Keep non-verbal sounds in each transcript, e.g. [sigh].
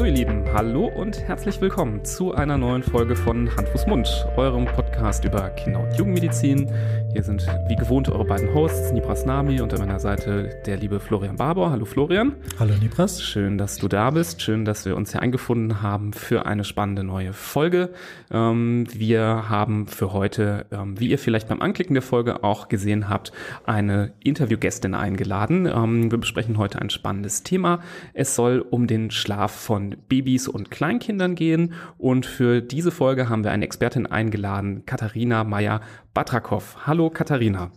So ihr Lieben, hallo und herzlich willkommen zu einer neuen Folge von Hand, Fuß, Mund, eurem Podcast über Kinder- und Jugendmedizin. Hier sind wie gewohnt eure beiden Hosts, Nibras Nami und an meiner Seite der liebe Florian Barbour. Hallo Florian. Hallo Nibras. Schön, dass du da bist. Schön, dass wir uns hier eingefunden haben für eine spannende neue Folge. Ähm, wir haben für heute, ähm, wie ihr vielleicht beim Anklicken der Folge auch gesehen habt, eine Interviewgästin eingeladen. Ähm, wir besprechen heute ein spannendes Thema. Es soll um den Schlaf von Babys und Kleinkindern gehen. Und für diese Folge haben wir eine Expertin eingeladen, Katharina Meyer-Batrakow. Hallo Katharina.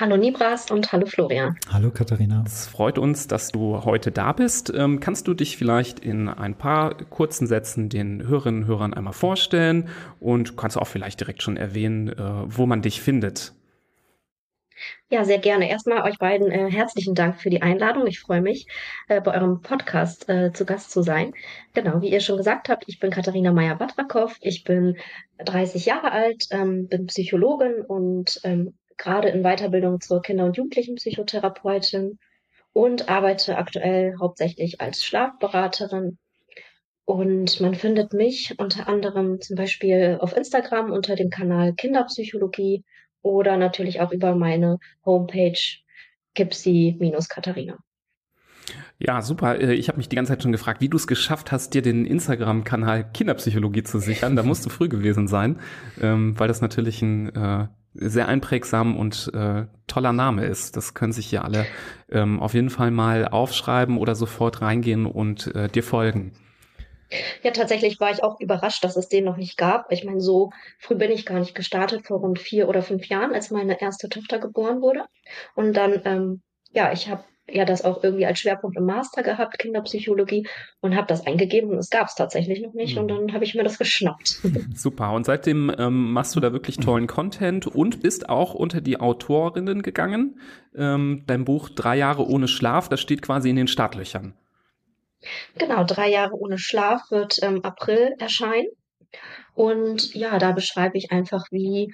Hallo Nibras und hallo Florian. Hallo Katharina. Es freut uns, dass du heute da bist. Ähm, kannst du dich vielleicht in ein paar kurzen Sätzen den Hörerinnen und Hörern einmal vorstellen und kannst auch vielleicht direkt schon erwähnen, äh, wo man dich findet? Ja, sehr gerne. Erstmal euch beiden äh, herzlichen Dank für die Einladung. Ich freue mich, äh, bei eurem Podcast äh, zu Gast zu sein. Genau, wie ihr schon gesagt habt, ich bin Katharina Meyer-Batrakow. Ich bin 30 Jahre alt, ähm, bin Psychologin und ähm, gerade in Weiterbildung zur Kinder- und Jugendlichenpsychotherapeutin und arbeite aktuell hauptsächlich als Schlafberaterin. Und man findet mich unter anderem zum Beispiel auf Instagram unter dem Kanal Kinderpsychologie oder natürlich auch über meine Homepage Gipsy-Katharina. Ja, super. Äh, ich habe mich die ganze Zeit schon gefragt, wie du es geschafft hast, dir den Instagram-Kanal Kinderpsychologie zu sichern. Da musst du früh gewesen sein, ähm, weil das natürlich ein äh, sehr einprägsam und äh, toller Name ist. Das können sich hier alle ähm, auf jeden Fall mal aufschreiben oder sofort reingehen und äh, dir folgen. Ja, tatsächlich war ich auch überrascht, dass es den noch nicht gab. Ich meine, so früh bin ich gar nicht gestartet, vor rund vier oder fünf Jahren, als meine erste Tochter geboren wurde. Und dann, ähm, ja, ich habe ja das auch irgendwie als Schwerpunkt im Master gehabt, Kinderpsychologie, und habe das eingegeben und es gab es tatsächlich noch nicht. Mhm. Und dann habe ich mir das geschnappt. [laughs] Super. Und seitdem ähm, machst du da wirklich tollen Content und bist auch unter die Autorinnen gegangen. Ähm, dein Buch Drei Jahre ohne Schlaf, das steht quasi in den Startlöchern. Genau, drei Jahre ohne Schlaf wird im April erscheinen. Und ja, da beschreibe ich einfach, wie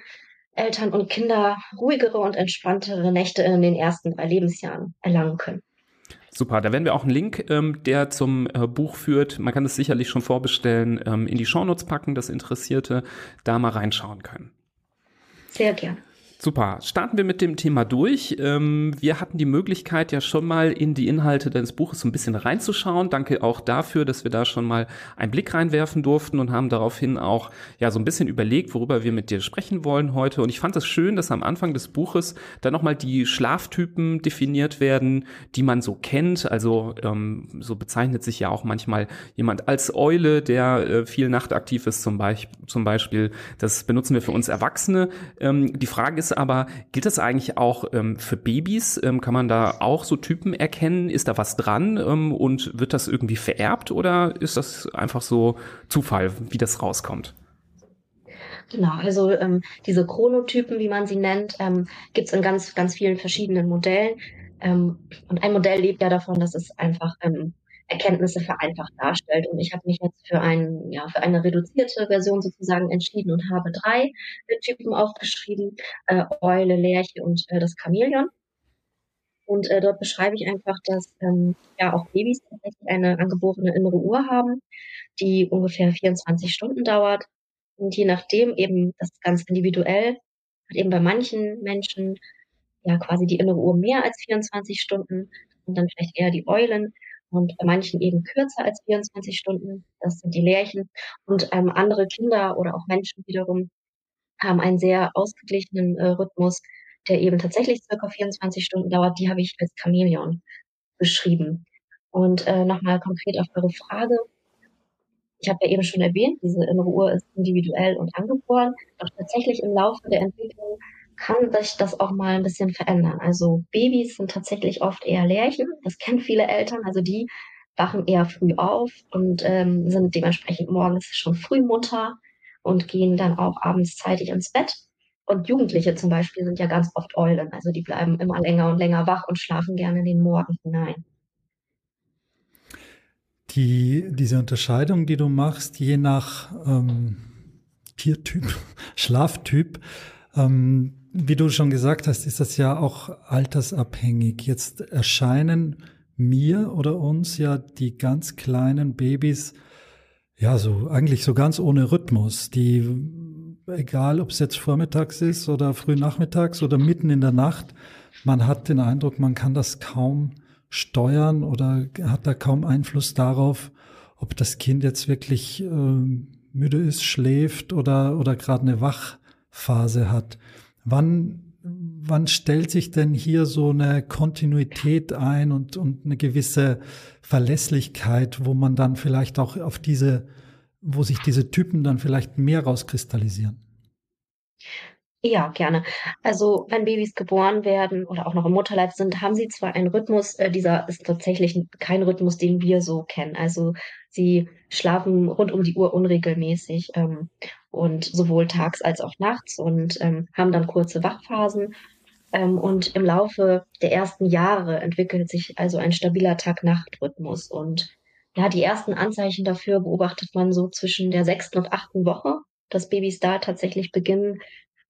Eltern und Kinder ruhigere und entspanntere Nächte in den ersten drei Lebensjahren erlangen können. Super, da werden wir auch einen Link, ähm, der zum äh, Buch führt. Man kann es sicherlich schon vorbestellen, ähm, in die Shownotes packen, dass Interessierte da mal reinschauen können. Sehr gerne. Super. Starten wir mit dem Thema durch. Ähm, wir hatten die Möglichkeit ja schon mal in die Inhalte deines Buches so ein bisschen reinzuschauen. Danke auch dafür, dass wir da schon mal einen Blick reinwerfen durften und haben daraufhin auch ja so ein bisschen überlegt, worüber wir mit dir sprechen wollen heute. Und ich fand es schön, dass am Anfang des Buches dann nochmal die Schlaftypen definiert werden, die man so kennt. Also ähm, so bezeichnet sich ja auch manchmal jemand als Eule, der äh, viel nachtaktiv ist zum, Be zum Beispiel. Das benutzen wir für uns Erwachsene. Ähm, die Frage ist aber, gilt das eigentlich auch ähm, für Babys? Ähm, kann man da auch so Typen erkennen? Ist da was dran ähm, und wird das irgendwie vererbt oder ist das einfach so Zufall, wie das rauskommt? Genau, also ähm, diese Chronotypen, wie man sie nennt, ähm, gibt es in ganz, ganz vielen verschiedenen Modellen. Ähm, und ein Modell lebt ja davon, dass es einfach ähm, Erkenntnisse vereinfacht darstellt. Und ich habe mich jetzt für, ein, ja, für eine reduzierte Version sozusagen entschieden und habe drei Typen aufgeschrieben, äh, Eule, Lerche und äh, das Chamäleon. Und äh, dort beschreibe ich einfach, dass ähm, ja auch Babys tatsächlich eine angeborene innere Uhr haben, die ungefähr 24 Stunden dauert. Und je nachdem eben, das ist ganz individuell, hat eben bei manchen Menschen ja quasi die innere Uhr mehr als 24 Stunden und dann vielleicht eher die Eulen und bei manchen eben kürzer als 24 Stunden. Das sind die Lärchen. Und ähm, andere Kinder oder auch Menschen wiederum haben einen sehr ausgeglichenen äh, Rhythmus, der eben tatsächlich circa 24 Stunden dauert. Die habe ich als Chamäleon beschrieben. Und äh, nochmal konkret auf eure Frage. Ich habe ja eben schon erwähnt, diese innere Uhr ist individuell und angeboren. Doch tatsächlich im Laufe der Entwicklung kann sich das auch mal ein bisschen verändern. Also Babys sind tatsächlich oft eher Lärchen. Das kennen viele Eltern. Also die wachen eher früh auf und ähm, sind dementsprechend morgens schon früh munter und gehen dann auch abends zeitig ins Bett. Und Jugendliche zum Beispiel sind ja ganz oft Eulen. Also die bleiben immer länger und länger wach und schlafen gerne in den Morgen hinein. die, diese Unterscheidung, die du machst, je nach ähm, Tiertyp, [laughs] Schlaftyp, ähm, wie du schon gesagt hast, ist das ja auch altersabhängig. Jetzt erscheinen mir oder uns ja die ganz kleinen Babys ja so eigentlich so ganz ohne Rhythmus, die egal ob es jetzt vormittags ist oder früh nachmittags oder mitten in der Nacht, man hat den Eindruck, man kann das kaum steuern oder hat da kaum Einfluss darauf, ob das Kind jetzt wirklich äh, müde ist, schläft oder, oder gerade eine Wachphase hat. Wann, wann stellt sich denn hier so eine Kontinuität ein und, und eine gewisse Verlässlichkeit, wo man dann vielleicht auch auf diese, wo sich diese Typen dann vielleicht mehr rauskristallisieren? Ja, gerne. Also wenn Babys geboren werden oder auch noch im Mutterleib sind, haben sie zwar einen Rhythmus, äh, dieser ist tatsächlich kein Rhythmus, den wir so kennen. Also sie schlafen rund um die Uhr unregelmäßig ähm, und sowohl tags als auch nachts und ähm, haben dann kurze Wachphasen. Ähm, und im Laufe der ersten Jahre entwickelt sich also ein stabiler Tag-Nacht-Rhythmus. Und ja, die ersten Anzeichen dafür beobachtet man so zwischen der sechsten und achten Woche, dass Babys da tatsächlich beginnen,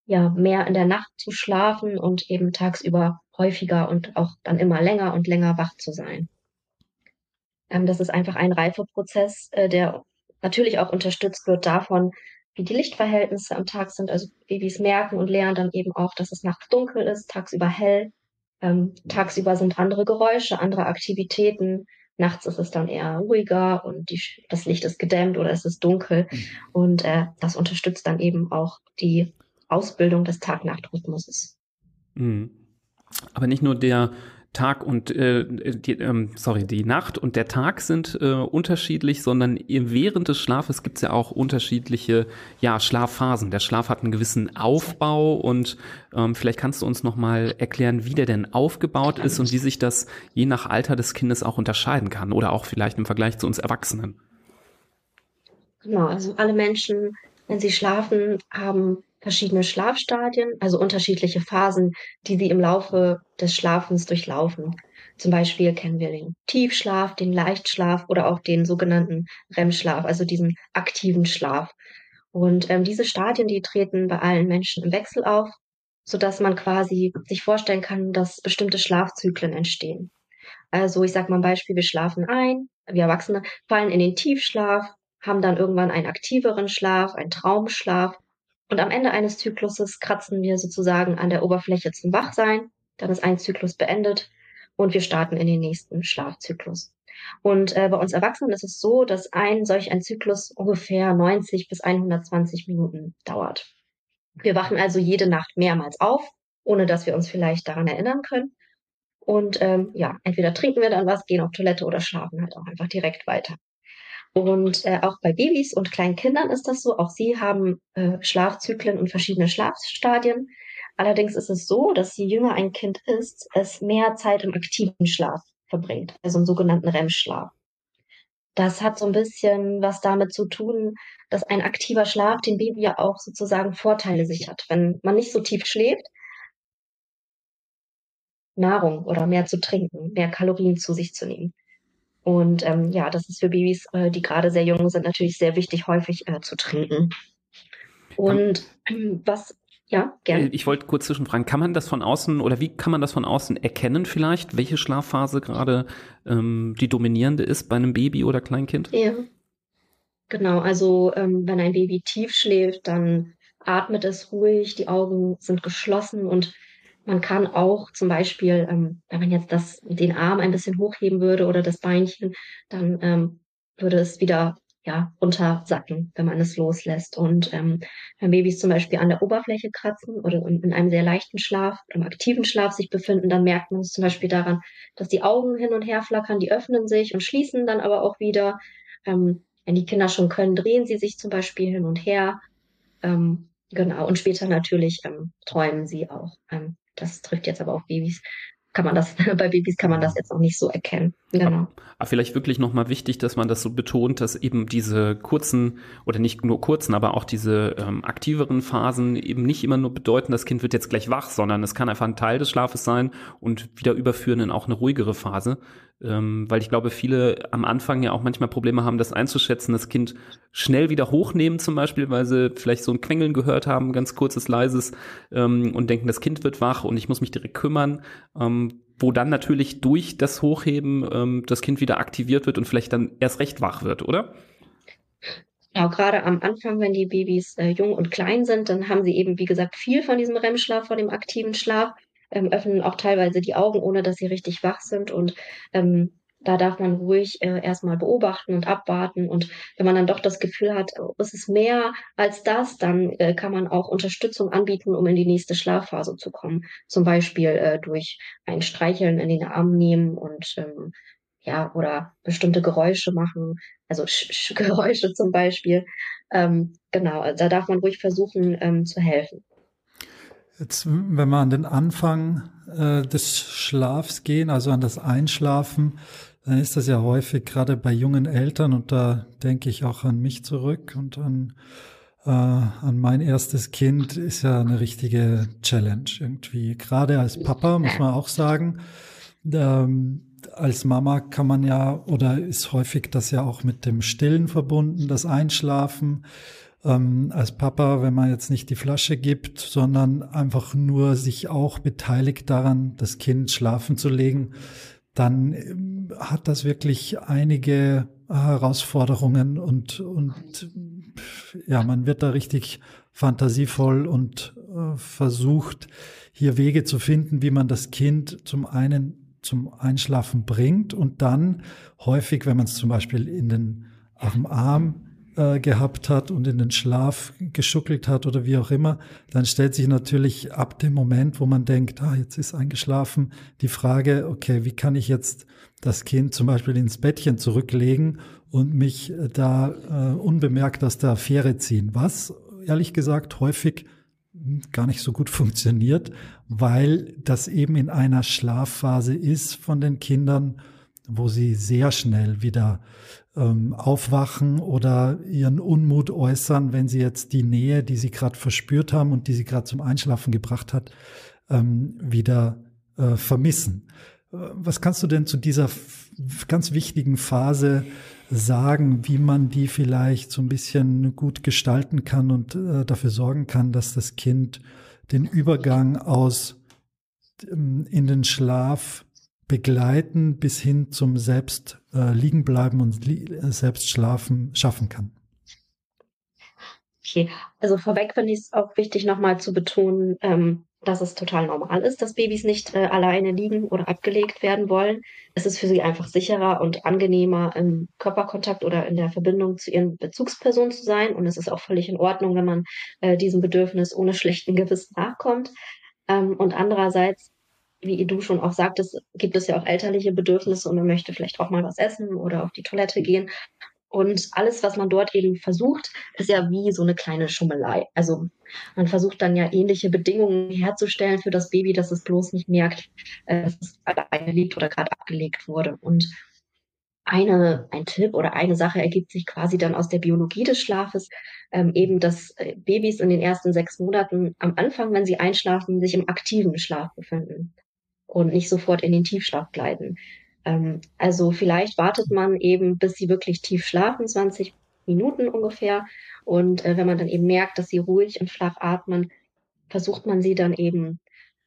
ja, mehr in der Nacht zu schlafen und eben tagsüber häufiger und auch dann immer länger und länger wach zu sein. Ähm, das ist einfach ein Reifeprozess, äh, der natürlich auch unterstützt wird davon, wie die Lichtverhältnisse am Tag sind. Also Babys merken und lernen dann eben auch, dass es nachts dunkel ist, tagsüber hell. Ähm, tagsüber sind andere Geräusche, andere Aktivitäten. Nachts ist es dann eher ruhiger und die, das Licht ist gedämmt oder es ist dunkel. Mhm. Und äh, das unterstützt dann eben auch die Ausbildung des Tag-Nacht-Rhythmuses. Mhm. Aber nicht nur der Tag und äh, die, ähm, sorry, die Nacht und der Tag sind äh, unterschiedlich, sondern während des Schlafes gibt es ja auch unterschiedliche ja, Schlafphasen. Der Schlaf hat einen gewissen Aufbau und ähm, vielleicht kannst du uns nochmal erklären, wie der denn aufgebaut ist und wie sich das je nach Alter des Kindes auch unterscheiden kann oder auch vielleicht im Vergleich zu uns Erwachsenen. Genau, also alle Menschen, wenn sie schlafen, haben verschiedene Schlafstadien, also unterschiedliche Phasen, die sie im Laufe des Schlafens durchlaufen. Zum Beispiel kennen wir den Tiefschlaf, den Leichtschlaf oder auch den sogenannten REM-Schlaf, also diesen aktiven Schlaf. Und ähm, diese Stadien, die treten bei allen Menschen im Wechsel auf, so dass man quasi sich vorstellen kann, dass bestimmte Schlafzyklen entstehen. Also ich sage mal ein Beispiel, wir schlafen ein, wir Erwachsene fallen in den Tiefschlaf, haben dann irgendwann einen aktiveren Schlaf, einen Traumschlaf und am Ende eines Zykluses kratzen wir sozusagen an der Oberfläche zum Wachsein. Dann ist ein Zyklus beendet und wir starten in den nächsten Schlafzyklus. Und äh, bei uns Erwachsenen ist es so, dass ein solch ein Zyklus ungefähr 90 bis 120 Minuten dauert. Wir wachen also jede Nacht mehrmals auf, ohne dass wir uns vielleicht daran erinnern können. Und ähm, ja, entweder trinken wir dann was, gehen auf Toilette oder schlafen halt auch einfach direkt weiter. Und äh, auch bei Babys und kleinen Kindern ist das so. Auch sie haben äh, Schlafzyklen und verschiedene Schlafstadien. Allerdings ist es so, dass je jünger ein Kind ist, es mehr Zeit im aktiven Schlaf verbringt, also im sogenannten REM-Schlaf. Das hat so ein bisschen was damit zu tun, dass ein aktiver Schlaf dem Baby ja auch sozusagen Vorteile sichert. Wenn man nicht so tief schläft, Nahrung oder mehr zu trinken, mehr Kalorien zu sich zu nehmen. Und ähm, ja, das ist für Babys, äh, die gerade sehr jung sind, natürlich sehr wichtig, häufig äh, zu trinken. Und ähm, [clears throat] was, ja, gerne. Ich wollte kurz zwischenfragen, kann man das von außen oder wie kann man das von außen erkennen vielleicht, welche Schlafphase gerade ähm, die dominierende ist bei einem Baby oder Kleinkind? Ja, genau. Also ähm, wenn ein Baby tief schläft, dann atmet es ruhig, die Augen sind geschlossen und man kann auch zum Beispiel, ähm, wenn man jetzt das, den Arm ein bisschen hochheben würde oder das Beinchen, dann ähm, würde es wieder ja, runtersacken, wenn man es loslässt. Und ähm, wenn Babys zum Beispiel an der Oberfläche kratzen oder in einem sehr leichten Schlaf, im aktiven Schlaf sich befinden, dann merkt man es zum Beispiel daran, dass die Augen hin und her flackern, die öffnen sich und schließen dann aber auch wieder. Ähm, wenn die Kinder schon können, drehen sie sich zum Beispiel hin und her. Ähm, genau, und später natürlich ähm, träumen sie auch. Ähm, das trifft jetzt aber auf Babys. Kann man das, [laughs] bei Babys kann man das jetzt noch nicht so erkennen. Genau. Aber vielleicht wirklich nochmal wichtig, dass man das so betont, dass eben diese kurzen oder nicht nur kurzen, aber auch diese ähm, aktiveren Phasen eben nicht immer nur bedeuten, das Kind wird jetzt gleich wach, sondern es kann einfach ein Teil des Schlafes sein und wieder überführen in auch eine ruhigere Phase. Ähm, weil ich glaube, viele am Anfang ja auch manchmal Probleme haben, das einzuschätzen, das Kind schnell wieder hochnehmen zum Beispiel, weil sie vielleicht so ein Quengeln gehört haben, ganz kurzes, leises ähm, und denken, das Kind wird wach und ich muss mich direkt kümmern, ähm, wo dann natürlich durch das Hochheben ähm, das Kind wieder aktiviert wird und vielleicht dann erst recht wach wird, oder? Genau, gerade am Anfang, wenn die Babys äh, jung und klein sind, dann haben sie eben, wie gesagt, viel von diesem REM-Schlaf, von dem aktiven Schlaf ähm, öffnen auch teilweise die Augen, ohne dass sie richtig wach sind. Und ähm, da darf man ruhig äh, erstmal beobachten und abwarten. Und wenn man dann doch das Gefühl hat, oh, es ist mehr als das, dann äh, kann man auch Unterstützung anbieten, um in die nächste Schlafphase zu kommen. Zum Beispiel äh, durch ein Streicheln in den Arm nehmen und ähm, ja, oder bestimmte Geräusche machen, also Sch Sch [laughs] Geräusche zum Beispiel. Ähm, genau, da darf man ruhig versuchen ähm, zu helfen. Jetzt, wenn wir an den Anfang äh, des Schlafs gehen, also an das Einschlafen, dann ist das ja häufig gerade bei jungen Eltern und da denke ich auch an mich zurück und an, äh, an mein erstes Kind ist ja eine richtige Challenge irgendwie. Gerade als Papa muss man auch sagen, ähm, als Mama kann man ja oder ist häufig das ja auch mit dem Stillen verbunden, das Einschlafen ähm, als Papa, wenn man jetzt nicht die Flasche gibt, sondern einfach nur sich auch beteiligt daran, das Kind schlafen zu legen, dann ähm, hat das wirklich einige Herausforderungen und, und ja, man wird da richtig fantasievoll und äh, versucht, hier Wege zu finden, wie man das Kind zum einen zum Einschlafen bringt und dann häufig, wenn man es zum Beispiel in den, auf dem Arm äh, gehabt hat und in den Schlaf geschuckelt hat oder wie auch immer, dann stellt sich natürlich ab dem Moment, wo man denkt, ah, jetzt ist eingeschlafen, die Frage, okay, wie kann ich jetzt das Kind zum Beispiel ins Bettchen zurücklegen und mich äh, da äh, unbemerkt aus der Affäre ziehen, was ehrlich gesagt häufig gar nicht so gut [laughs] funktioniert, weil das eben in einer Schlafphase ist von den Kindern, wo sie sehr schnell wieder ähm, aufwachen oder ihren Unmut äußern, wenn sie jetzt die Nähe, die sie gerade verspürt haben und die sie gerade zum Einschlafen gebracht hat, ähm, wieder äh, vermissen. Äh, was kannst du denn zu dieser ganz wichtigen Phase sagen, wie man die vielleicht so ein bisschen gut gestalten kann und äh, dafür sorgen kann, dass das Kind den Übergang aus ähm, in den Schlaf begleiten bis hin zum selbst äh, liegen bleiben und li äh, selbst schlafen schaffen kann. Okay, also vorweg finde ich es auch wichtig, nochmal zu betonen, ähm, dass es total normal ist, dass Babys nicht äh, alleine liegen oder abgelegt werden wollen. Es ist für sie einfach sicherer und angenehmer, im Körperkontakt oder in der Verbindung zu ihren Bezugspersonen zu sein. Und es ist auch völlig in Ordnung, wenn man äh, diesem Bedürfnis ohne schlechten Gewissen nachkommt. Ähm, und andererseits wie du schon auch sagtest, gibt es ja auch elterliche Bedürfnisse und man möchte vielleicht auch mal was essen oder auf die Toilette gehen. Und alles, was man dort eben versucht, ist ja wie so eine kleine Schummelei. Also man versucht dann ja ähnliche Bedingungen herzustellen für das Baby, dass es bloß nicht merkt, äh, dass es alleine liegt oder gerade abgelegt wurde. Und eine, ein Tipp oder eine Sache ergibt sich quasi dann aus der Biologie des Schlafes, ähm, eben, dass äh, Babys in den ersten sechs Monaten am Anfang, wenn sie einschlafen, sich im aktiven Schlaf befinden und nicht sofort in den Tiefschlaf gleiten. Ähm, also vielleicht wartet man eben, bis sie wirklich tief schlafen, 20 Minuten ungefähr. Und äh, wenn man dann eben merkt, dass sie ruhig und flach atmen, versucht man sie dann eben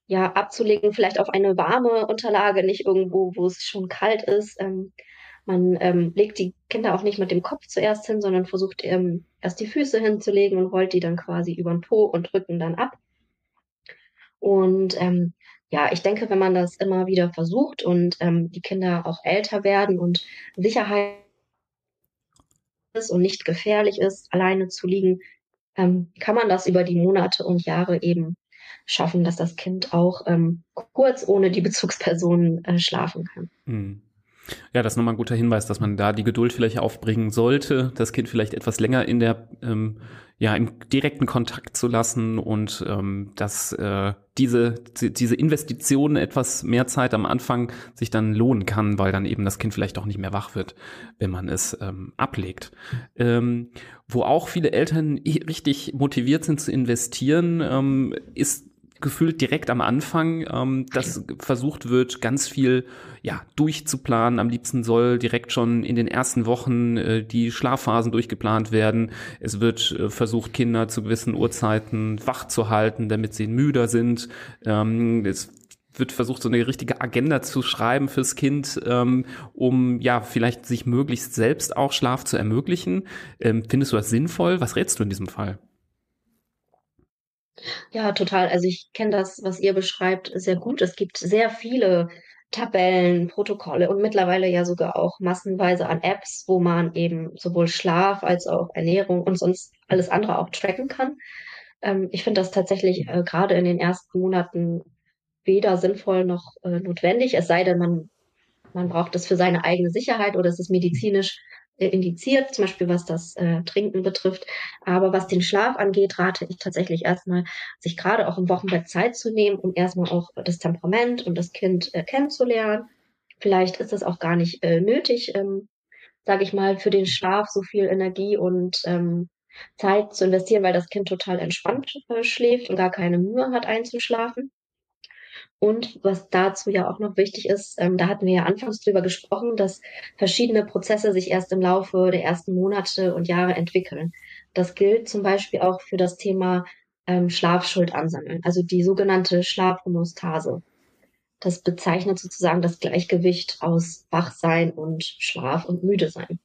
ja abzulegen, vielleicht auf eine warme Unterlage, nicht irgendwo, wo es schon kalt ist. Ähm, man ähm, legt die Kinder auch nicht mit dem Kopf zuerst hin, sondern versucht ähm, erst die Füße hinzulegen und rollt die dann quasi über den Po und Rücken dann ab. Und ähm, ja, ich denke, wenn man das immer wieder versucht und ähm, die Kinder auch älter werden und Sicherheit ist und nicht gefährlich ist, alleine zu liegen, ähm, kann man das über die Monate und Jahre eben schaffen, dass das Kind auch ähm, kurz ohne die Bezugsperson äh, schlafen kann. Mhm. Ja, das ist nochmal ein guter Hinweis, dass man da die Geduld vielleicht aufbringen sollte, das Kind vielleicht etwas länger in der, ähm, ja, im direkten Kontakt zu lassen und ähm, dass äh, diese, diese Investition etwas mehr Zeit am Anfang sich dann lohnen kann, weil dann eben das Kind vielleicht auch nicht mehr wach wird, wenn man es ähm, ablegt. Ähm, wo auch viele Eltern richtig motiviert sind zu investieren, ähm, ist gefühlt direkt am Anfang, ähm, dass versucht wird, ganz viel ja durchzuplanen. Am liebsten soll direkt schon in den ersten Wochen äh, die Schlafphasen durchgeplant werden. Es wird äh, versucht, Kinder zu gewissen Uhrzeiten wach zu halten, damit sie müder sind. Ähm, es wird versucht, so eine richtige Agenda zu schreiben fürs Kind, ähm, um ja vielleicht sich möglichst selbst auch Schlaf zu ermöglichen. Ähm, findest du das sinnvoll? Was rätst du in diesem Fall? Ja, total. Also ich kenne das, was ihr beschreibt, sehr gut. Es gibt sehr viele Tabellen, Protokolle und mittlerweile ja sogar auch massenweise an Apps, wo man eben sowohl Schlaf als auch Ernährung und sonst alles andere auch tracken kann. Ähm, ich finde das tatsächlich äh, gerade in den ersten Monaten weder sinnvoll noch äh, notwendig, es sei denn, man, man braucht es für seine eigene Sicherheit oder es ist medizinisch indiziert, zum Beispiel was das äh, Trinken betrifft. Aber was den Schlaf angeht, rate ich tatsächlich erstmal, sich gerade auch im Wochenbett Zeit zu nehmen, um erstmal auch das Temperament und das Kind äh, kennenzulernen. Vielleicht ist es auch gar nicht äh, nötig, ähm, sage ich mal, für den Schlaf so viel Energie und ähm, Zeit zu investieren, weil das Kind total entspannt äh, schläft und gar keine Mühe hat einzuschlafen. Und was dazu ja auch noch wichtig ist, ähm, da hatten wir ja anfangs drüber gesprochen, dass verschiedene Prozesse sich erst im Laufe der ersten Monate und Jahre entwickeln. Das gilt zum Beispiel auch für das Thema ähm, Schlafschuld ansammeln, also die sogenannte Schlafhomostase. Das bezeichnet sozusagen das Gleichgewicht aus Wachsein und Schlaf und müde sein.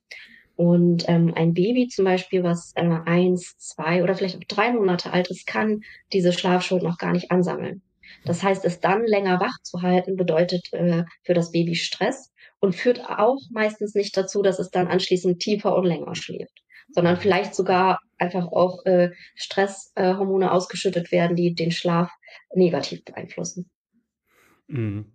Und ähm, ein Baby zum Beispiel, was äh, eins, zwei oder vielleicht auch drei Monate alt ist, kann diese Schlafschuld noch gar nicht ansammeln. Das heißt, es dann länger wach zu halten, bedeutet äh, für das Baby Stress und führt auch meistens nicht dazu, dass es dann anschließend tiefer und länger schläft, sondern vielleicht sogar einfach auch äh, Stresshormone ausgeschüttet werden, die den Schlaf negativ beeinflussen. Mhm.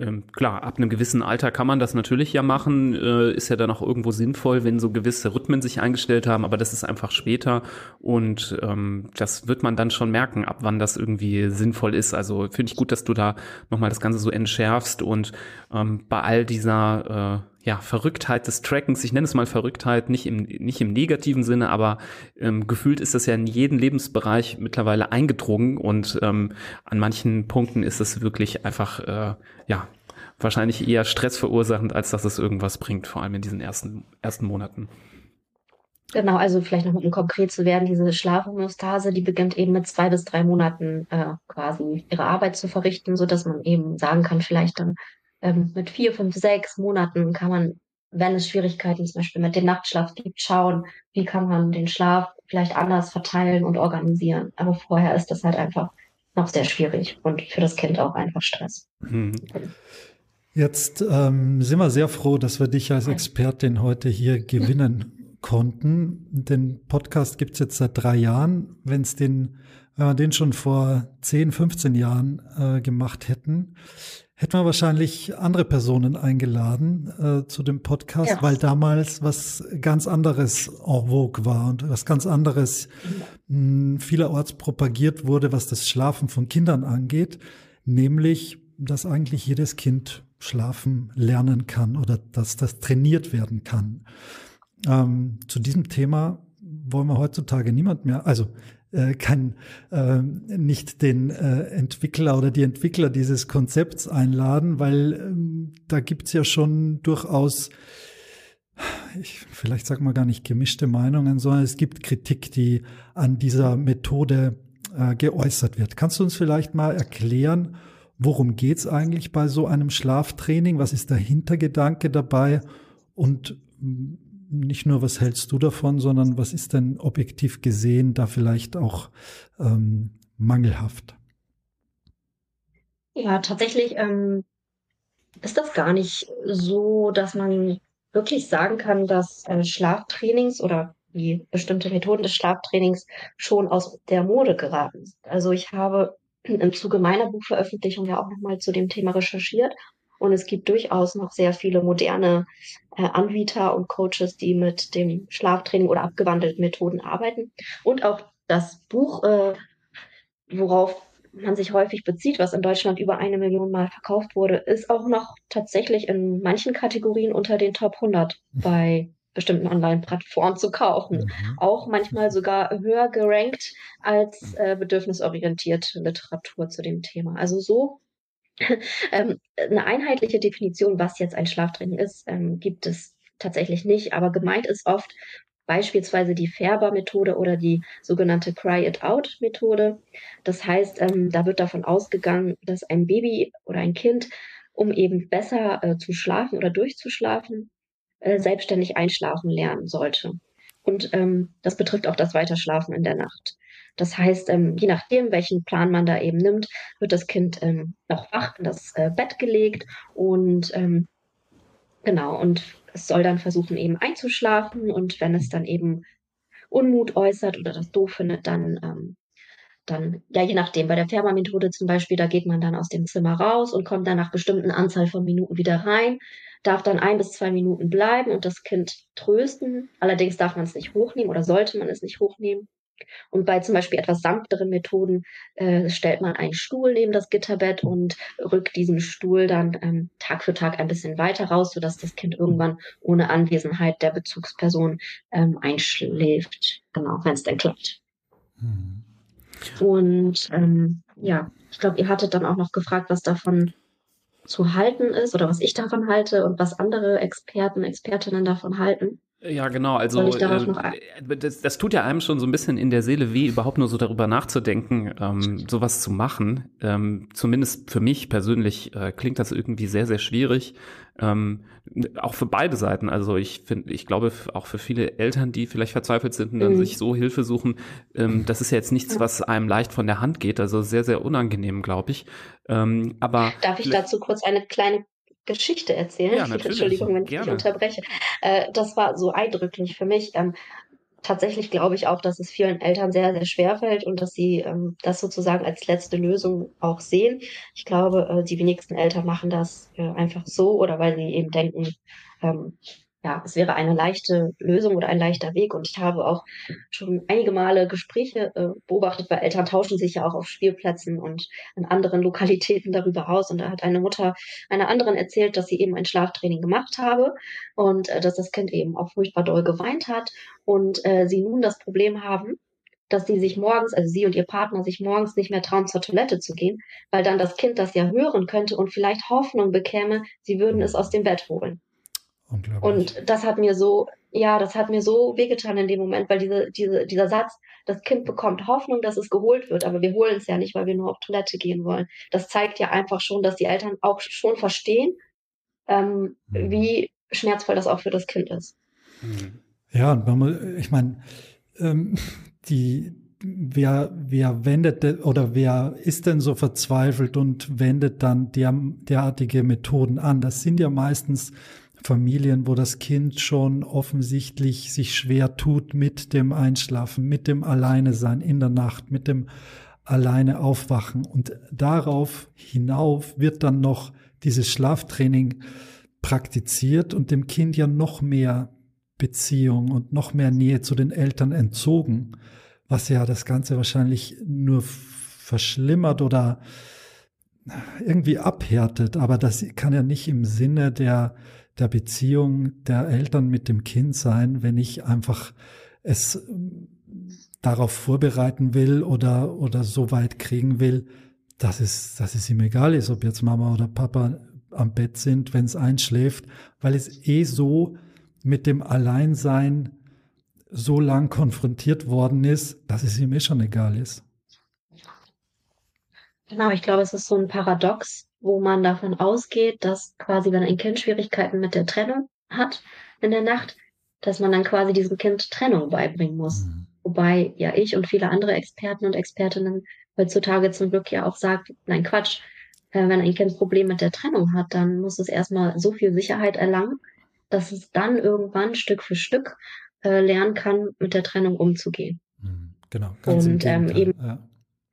Ähm, klar, ab einem gewissen Alter kann man das natürlich ja machen, äh, ist ja dann auch irgendwo sinnvoll, wenn so gewisse Rhythmen sich eingestellt haben, aber das ist einfach später und ähm, das wird man dann schon merken, ab wann das irgendwie sinnvoll ist. Also finde ich gut, dass du da nochmal das Ganze so entschärfst und ähm, bei all dieser äh, ja, Verrücktheit des Trackens, ich nenne es mal Verrücktheit, nicht im, nicht im negativen Sinne, aber ähm, gefühlt ist das ja in jeden Lebensbereich mittlerweile eingedrungen und ähm, an manchen Punkten ist es wirklich einfach, äh, ja, wahrscheinlich eher Stress verursachend, als dass es irgendwas bringt, vor allem in diesen ersten, ersten Monaten. Genau, also vielleicht noch um konkret zu werden, diese Schlafhomöostase, die beginnt eben mit zwei bis drei Monaten äh, quasi ihre Arbeit zu verrichten, so dass man eben sagen kann, vielleicht dann ähm, mit vier, fünf, sechs Monaten kann man, wenn es Schwierigkeiten zum Beispiel mit dem Nachtschlaf gibt, schauen, wie kann man den Schlaf vielleicht anders verteilen und organisieren. Aber vorher ist das halt einfach noch sehr schwierig und für das Kind auch einfach Stress. Mhm. Jetzt ähm, sind wir sehr froh, dass wir dich als Expertin heute hier gewinnen konnten. Den Podcast gibt's jetzt seit drei Jahren. Wenn es den, wenn wir den schon vor 10, 15 Jahren äh, gemacht hätten, hätten wir wahrscheinlich andere Personen eingeladen äh, zu dem Podcast, ja. weil damals was ganz anderes en vogue war und was ganz anderes mh, vielerorts propagiert wurde, was das Schlafen von Kindern angeht, nämlich, dass eigentlich jedes Kind schlafen lernen kann oder dass das trainiert werden kann. Ähm, zu diesem Thema wollen wir heutzutage niemand mehr, also kann äh, nicht den äh, Entwickler oder die Entwickler dieses Konzepts einladen, weil ähm, da gibt's ja schon durchaus, ich, vielleicht sagen wir gar nicht gemischte Meinungen, sondern es gibt Kritik, die an dieser Methode äh, geäußert wird. Kannst du uns vielleicht mal erklären, worum geht's eigentlich bei so einem Schlaftraining? Was ist der Hintergedanke dabei? Und nicht nur, was hältst du davon, sondern was ist denn objektiv gesehen da vielleicht auch ähm, mangelhaft? Ja, tatsächlich ähm, ist das gar nicht so, dass man wirklich sagen kann, dass äh, Schlaftrainings oder die bestimmte Methoden des Schlaftrainings schon aus der Mode geraten sind. Also ich habe im Zuge meiner Buchveröffentlichung ja auch nochmal zu dem Thema recherchiert und es gibt durchaus noch sehr viele moderne äh, Anbieter und Coaches, die mit dem Schlaftraining oder abgewandelten Methoden arbeiten. Und auch das Buch, äh, worauf man sich häufig bezieht, was in Deutschland über eine Million Mal verkauft wurde, ist auch noch tatsächlich in manchen Kategorien unter den Top 100 bei bestimmten Online-Plattformen zu kaufen. Mhm. Auch manchmal sogar höher gerankt als äh, bedürfnisorientierte Literatur zu dem Thema. Also so [laughs] ähm, eine einheitliche Definition, was jetzt ein Schlaftraining ist, ähm, gibt es tatsächlich nicht, aber gemeint ist oft beispielsweise die Färber-Methode oder die sogenannte Cry-It-Out-Methode. Das heißt, ähm, da wird davon ausgegangen, dass ein Baby oder ein Kind, um eben besser äh, zu schlafen oder durchzuschlafen, äh, selbstständig einschlafen lernen sollte. Und ähm, das betrifft auch das Weiterschlafen in der Nacht. Das heißt, ähm, je nachdem, welchen Plan man da eben nimmt, wird das Kind ähm, noch wach in das äh, Bett gelegt und ähm, genau, und es soll dann versuchen, eben einzuschlafen. Und wenn es dann eben Unmut äußert oder das doof findet, dann, ähm, dann, ja, je nachdem, bei der Färbermethode zum Beispiel, da geht man dann aus dem Zimmer raus und kommt dann nach bestimmten Anzahl von Minuten wieder rein, darf dann ein bis zwei Minuten bleiben und das Kind trösten. Allerdings darf man es nicht hochnehmen oder sollte man es nicht hochnehmen. Und bei zum Beispiel etwas sanfteren Methoden äh, stellt man einen Stuhl neben das Gitterbett und rückt diesen Stuhl dann ähm, Tag für Tag ein bisschen weiter raus, sodass das Kind irgendwann ohne Anwesenheit der Bezugsperson ähm, einschläft. Genau, wenn es denn klappt. Mhm. Und ähm, ja, ich glaube, ihr hattet dann auch noch gefragt, was davon zu halten ist oder was ich davon halte und was andere Experten, Expertinnen davon halten. Ja, genau. Also äh, das, das tut ja einem schon so ein bisschen in der Seele weh, überhaupt nur so darüber nachzudenken, ähm, sowas zu machen. Ähm, zumindest für mich persönlich äh, klingt das irgendwie sehr, sehr schwierig. Ähm, auch für beide Seiten. Also ich finde, ich glaube auch für viele Eltern, die vielleicht verzweifelt sind und dann mhm. sich so Hilfe suchen, ähm, das ist ja jetzt nichts, was einem leicht von der Hand geht. Also sehr, sehr unangenehm, glaube ich. Ähm, aber darf ich dazu kurz eine kleine Geschichte erzählen. Ja, [laughs] Entschuldigung, wenn ich dich unterbreche. Äh, das war so eindrücklich für mich. Ähm, tatsächlich glaube ich auch, dass es vielen Eltern sehr, sehr schwer fällt und dass sie ähm, das sozusagen als letzte Lösung auch sehen. Ich glaube, äh, die wenigsten Eltern machen das äh, einfach so oder weil sie eben denken, ähm, ja, es wäre eine leichte Lösung oder ein leichter Weg. Und ich habe auch schon einige Male Gespräche äh, beobachtet, weil Eltern tauschen sich ja auch auf Spielplätzen und in anderen [laughs] Lokalitäten darüber aus. Und da hat eine Mutter einer anderen erzählt, dass sie eben ein Schlaftraining gemacht habe und äh, dass das Kind eben auch furchtbar doll geweint hat und äh, sie nun das Problem haben, dass sie sich morgens, also sie und ihr Partner sich morgens nicht mehr trauen, zur Toilette zu gehen, weil dann das Kind das ja hören könnte und vielleicht Hoffnung bekäme, sie würden es aus dem Bett holen. Und das hat mir so, ja, das hat mir so wehgetan in dem Moment, weil diese, diese, dieser Satz, das Kind bekommt Hoffnung, dass es geholt wird, aber wir holen es ja nicht, weil wir nur auf Toilette gehen wollen. Das zeigt ja einfach schon, dass die Eltern auch schon verstehen, ähm, mhm. wie schmerzvoll das auch für das Kind ist. Mhm. Ja, und man, ich meine, ähm, [laughs] die, wer, wer wendet oder wer ist denn so verzweifelt und wendet dann der, derartige Methoden an? Das sind ja meistens Familien, wo das Kind schon offensichtlich sich schwer tut mit dem Einschlafen, mit dem Alleine sein in der Nacht, mit dem alleine aufwachen. Und darauf hinauf wird dann noch dieses Schlaftraining praktiziert und dem Kind ja noch mehr Beziehung und noch mehr Nähe zu den Eltern entzogen, was ja das Ganze wahrscheinlich nur verschlimmert oder irgendwie abhärtet. Aber das kann ja nicht im Sinne der der Beziehung der Eltern mit dem Kind sein, wenn ich einfach es ähm, darauf vorbereiten will oder, oder so weit kriegen will, dass es, dass es ihm egal ist, ob jetzt Mama oder Papa am Bett sind, wenn es einschläft, weil es eh so mit dem Alleinsein so lang konfrontiert worden ist, dass es ihm eh schon egal ist. Genau, ich glaube, es ist so ein Paradox, wo man davon ausgeht, dass quasi, wenn ein Kind Schwierigkeiten mit der Trennung hat in der Nacht, dass man dann quasi diesem Kind Trennung beibringen muss. Mhm. Wobei ja ich und viele andere Experten und Expertinnen heutzutage zum Glück ja auch sagt, nein Quatsch, äh, wenn ein Kind Probleme mit der Trennung hat, dann muss es erstmal so viel Sicherheit erlangen, dass es dann irgendwann Stück für Stück äh, lernen kann, mit der Trennung umzugehen. Mhm. Genau. Ganz und ähm, eben ja.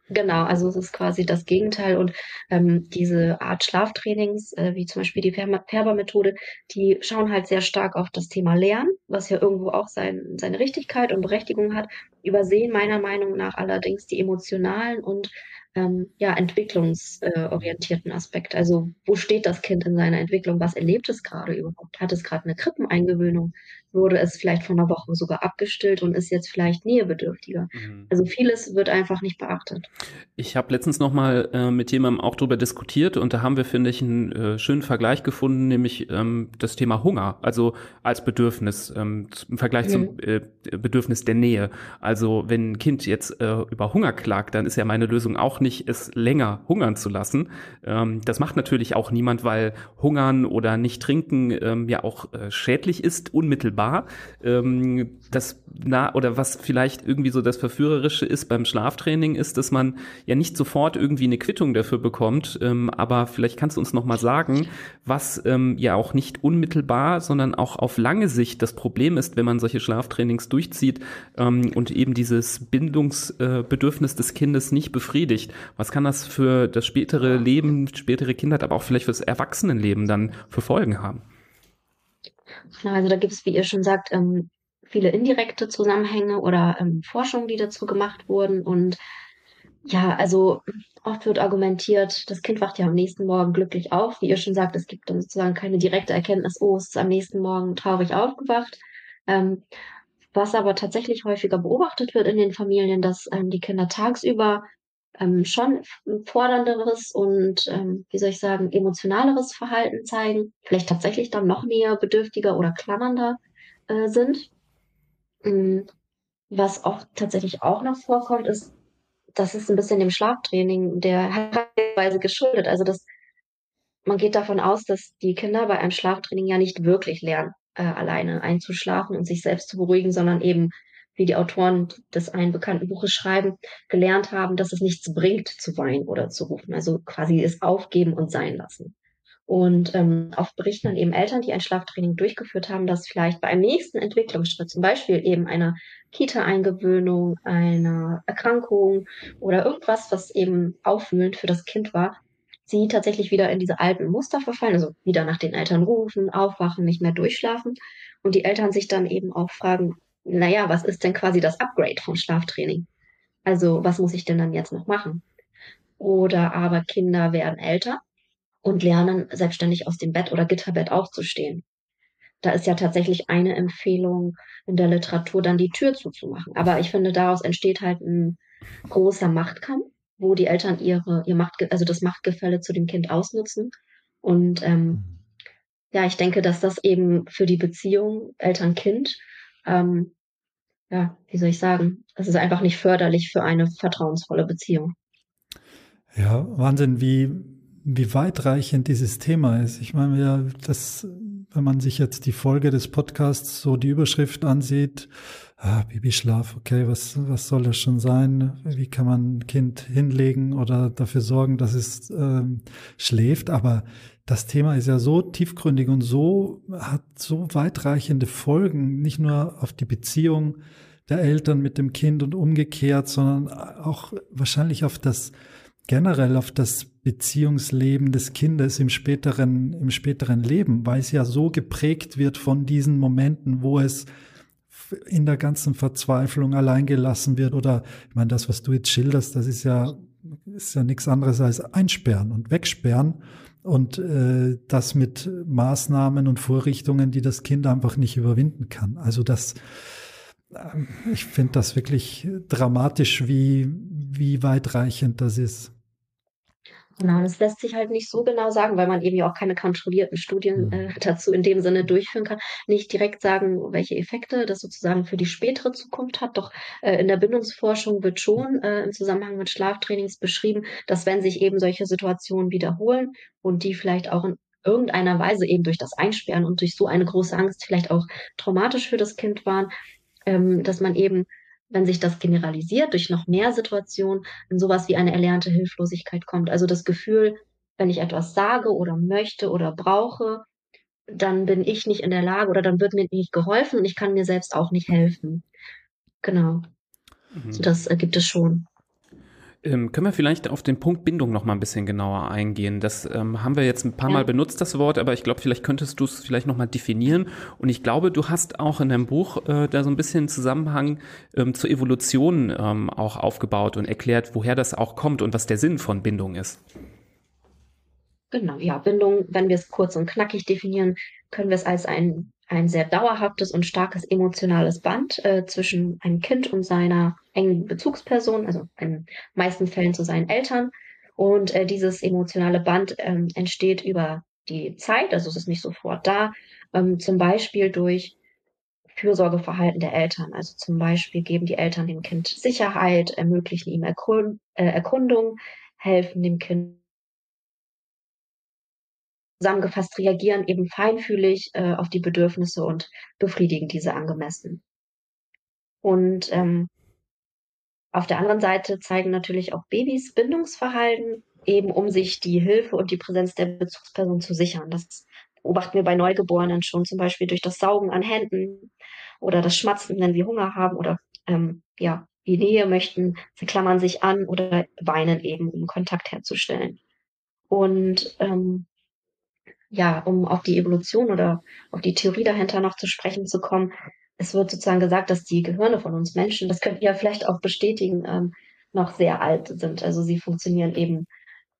Genau, also es ist quasi das Gegenteil und ähm, diese Art Schlaftrainings, äh, wie zum Beispiel die Färber-Methode, die schauen halt sehr stark auf das Thema Lernen, was ja irgendwo auch sein, seine Richtigkeit und Berechtigung hat, übersehen meiner Meinung nach allerdings die emotionalen und ähm, ja, entwicklungsorientierten äh, Aspekt. Also wo steht das Kind in seiner Entwicklung? Was erlebt es gerade überhaupt? Hat es gerade eine Krippeneingewöhnung? Wurde es vielleicht vor einer Woche sogar abgestillt und ist jetzt vielleicht nähebedürftiger? Mhm. Also vieles wird einfach nicht beachtet. Ich habe letztens noch mal äh, mit jemandem auch darüber diskutiert und da haben wir, finde ich, einen äh, schönen Vergleich gefunden, nämlich ähm, das Thema Hunger, also als Bedürfnis ähm, im Vergleich mhm. zum äh, Bedürfnis der Nähe. Also wenn ein Kind jetzt äh, über Hunger klagt, dann ist ja meine Lösung auch nicht, es länger hungern zu lassen. Ähm, das macht natürlich auch niemand, weil Hungern oder nicht trinken ähm, ja auch äh, schädlich ist, unmittelbar. Ähm, das na oder was vielleicht irgendwie so das Verführerische ist beim Schlaftraining, ist, dass man ja nicht sofort irgendwie eine Quittung dafür bekommt. Ähm, aber vielleicht kannst du uns noch mal sagen, was ähm, ja auch nicht unmittelbar, sondern auch auf lange Sicht das Problem ist, wenn man solche Schlaftrainings durchzieht ähm, und eben dieses Bindungsbedürfnis äh, des Kindes nicht befriedigt. Was kann das für das spätere Leben, spätere Kindheit, aber auch vielleicht fürs Erwachsenenleben dann für Folgen haben? Also da gibt es, wie ihr schon sagt, ähm, viele indirekte Zusammenhänge oder ähm, Forschungen, die dazu gemacht wurden. Und ja, also oft wird argumentiert, das Kind wacht ja am nächsten Morgen glücklich auf. Wie ihr schon sagt, es gibt dann sozusagen keine direkte Erkenntnis, oh, es ist am nächsten Morgen traurig aufgewacht. Ähm, was aber tatsächlich häufiger beobachtet wird in den Familien, dass ähm, die Kinder tagsüber ähm, schon fordernderes und, ähm, wie soll ich sagen, emotionaleres Verhalten zeigen, vielleicht tatsächlich dann noch näher bedürftiger oder klammernder äh, sind. Ähm, was auch tatsächlich auch noch vorkommt, ist, das ist ein bisschen dem Schlaftraining der Herangehensweise geschuldet. Also das, man geht davon aus, dass die Kinder bei einem Schlaftraining ja nicht wirklich lernen, äh, alleine einzuschlafen und sich selbst zu beruhigen, sondern eben wie die Autoren des einen bekannten Buches schreiben, gelernt haben, dass es nichts bringt, zu weinen oder zu rufen. Also quasi es aufgeben und sein lassen. Und ähm, oft berichten dann eben Eltern, die ein Schlaftraining durchgeführt haben, dass vielleicht bei einem nächsten Entwicklungsschritt, zum Beispiel eben einer Kita-Eingewöhnung, einer Erkrankung oder irgendwas, was eben aufwühlend für das Kind war, sie tatsächlich wieder in diese alten Muster verfallen, also wieder nach den Eltern rufen, aufwachen, nicht mehr durchschlafen. Und die Eltern sich dann eben auch fragen, naja, was ist denn quasi das Upgrade vom Schlaftraining? Also was muss ich denn dann jetzt noch machen? Oder aber Kinder werden älter und lernen selbstständig aus dem Bett oder Gitterbett aufzustehen. Da ist ja tatsächlich eine Empfehlung in der Literatur, dann die Tür zuzumachen. Aber ich finde, daraus entsteht halt ein großer Machtkampf, wo die Eltern ihre, ihr Macht, also das Machtgefälle zu dem Kind ausnutzen. Und ähm, ja, ich denke, dass das eben für die Beziehung Eltern-Kind ähm, ja, wie soll ich sagen, das ist einfach nicht förderlich für eine vertrauensvolle Beziehung. Ja, Wahnsinn, wie, wie weitreichend dieses Thema ist. Ich meine, ja, das, wenn man sich jetzt die Folge des Podcasts so die Überschrift ansieht, ah, Babyschlaf, okay, was, was soll das schon sein? Wie kann man ein Kind hinlegen oder dafür sorgen, dass es ähm, schläft? Aber das Thema ist ja so tiefgründig und so hat so weitreichende Folgen, nicht nur auf die Beziehung der Eltern mit dem Kind und umgekehrt, sondern auch wahrscheinlich auf das generell auf das Beziehungsleben des Kindes im späteren, im späteren Leben, weil es ja so geprägt wird von diesen Momenten, wo es in der ganzen Verzweiflung allein gelassen wird oder, ich meine, das, was du jetzt schilderst, das ist ja, ist ja nichts anderes als einsperren und wegsperren und äh, das mit Maßnahmen und Vorrichtungen, die das Kind einfach nicht überwinden kann. Also das, äh, ich finde das wirklich dramatisch, wie, wie weitreichend das ist. Genau, das lässt sich halt nicht so genau sagen, weil man eben ja auch keine kontrollierten Studien mhm. äh, dazu in dem Sinne durchführen kann. Nicht direkt sagen, welche Effekte das sozusagen für die spätere Zukunft hat. Doch äh, in der Bindungsforschung wird schon äh, im Zusammenhang mit Schlaftrainings beschrieben, dass wenn sich eben solche Situationen wiederholen und die vielleicht auch in irgendeiner Weise eben durch das Einsperren und durch so eine große Angst vielleicht auch traumatisch für das Kind waren, ähm, dass man eben wenn sich das generalisiert durch noch mehr Situationen, in sowas wie eine erlernte Hilflosigkeit kommt. Also das Gefühl, wenn ich etwas sage oder möchte oder brauche, dann bin ich nicht in der Lage oder dann wird mir nicht geholfen und ich kann mir selbst auch nicht helfen. Genau. Mhm. So das äh, gibt es schon. Ähm, können wir vielleicht auf den Punkt Bindung noch mal ein bisschen genauer eingehen? Das ähm, haben wir jetzt ein paar ja. Mal benutzt, das Wort, aber ich glaube, vielleicht könntest du es vielleicht noch mal definieren. Und ich glaube, du hast auch in deinem Buch äh, da so ein bisschen Zusammenhang ähm, zur Evolution ähm, auch aufgebaut und erklärt, woher das auch kommt und was der Sinn von Bindung ist. Genau, ja, Bindung, wenn wir es kurz und knackig definieren, können wir es als ein, ein sehr dauerhaftes und starkes emotionales Band äh, zwischen einem Kind und seiner engen Bezugsperson, also in meisten Fällen zu seinen Eltern. Und äh, dieses emotionale Band ähm, entsteht über die Zeit, also es ist nicht sofort da, ähm, zum Beispiel durch Fürsorgeverhalten der Eltern. Also zum Beispiel geben die Eltern dem Kind Sicherheit, ermöglichen ihm Erkund äh, Erkundung, helfen dem Kind zusammengefasst reagieren eben feinfühlig äh, auf die Bedürfnisse und befriedigen diese angemessen. Und ähm, auf der anderen Seite zeigen natürlich auch Babys Bindungsverhalten, eben um sich die Hilfe und die Präsenz der Bezugsperson zu sichern. Das beobachten wir bei Neugeborenen schon, zum Beispiel durch das Saugen an Händen oder das Schmatzen, wenn wir Hunger haben oder ähm, ja, die Nähe möchten, sie klammern sich an oder weinen eben, um Kontakt herzustellen. Und ähm, ja, um auf die Evolution oder auf die Theorie dahinter noch zu sprechen zu kommen, es wird sozusagen gesagt, dass die Gehirne von uns Menschen, das könnt ihr vielleicht auch bestätigen, ähm, noch sehr alt sind. Also sie funktionieren eben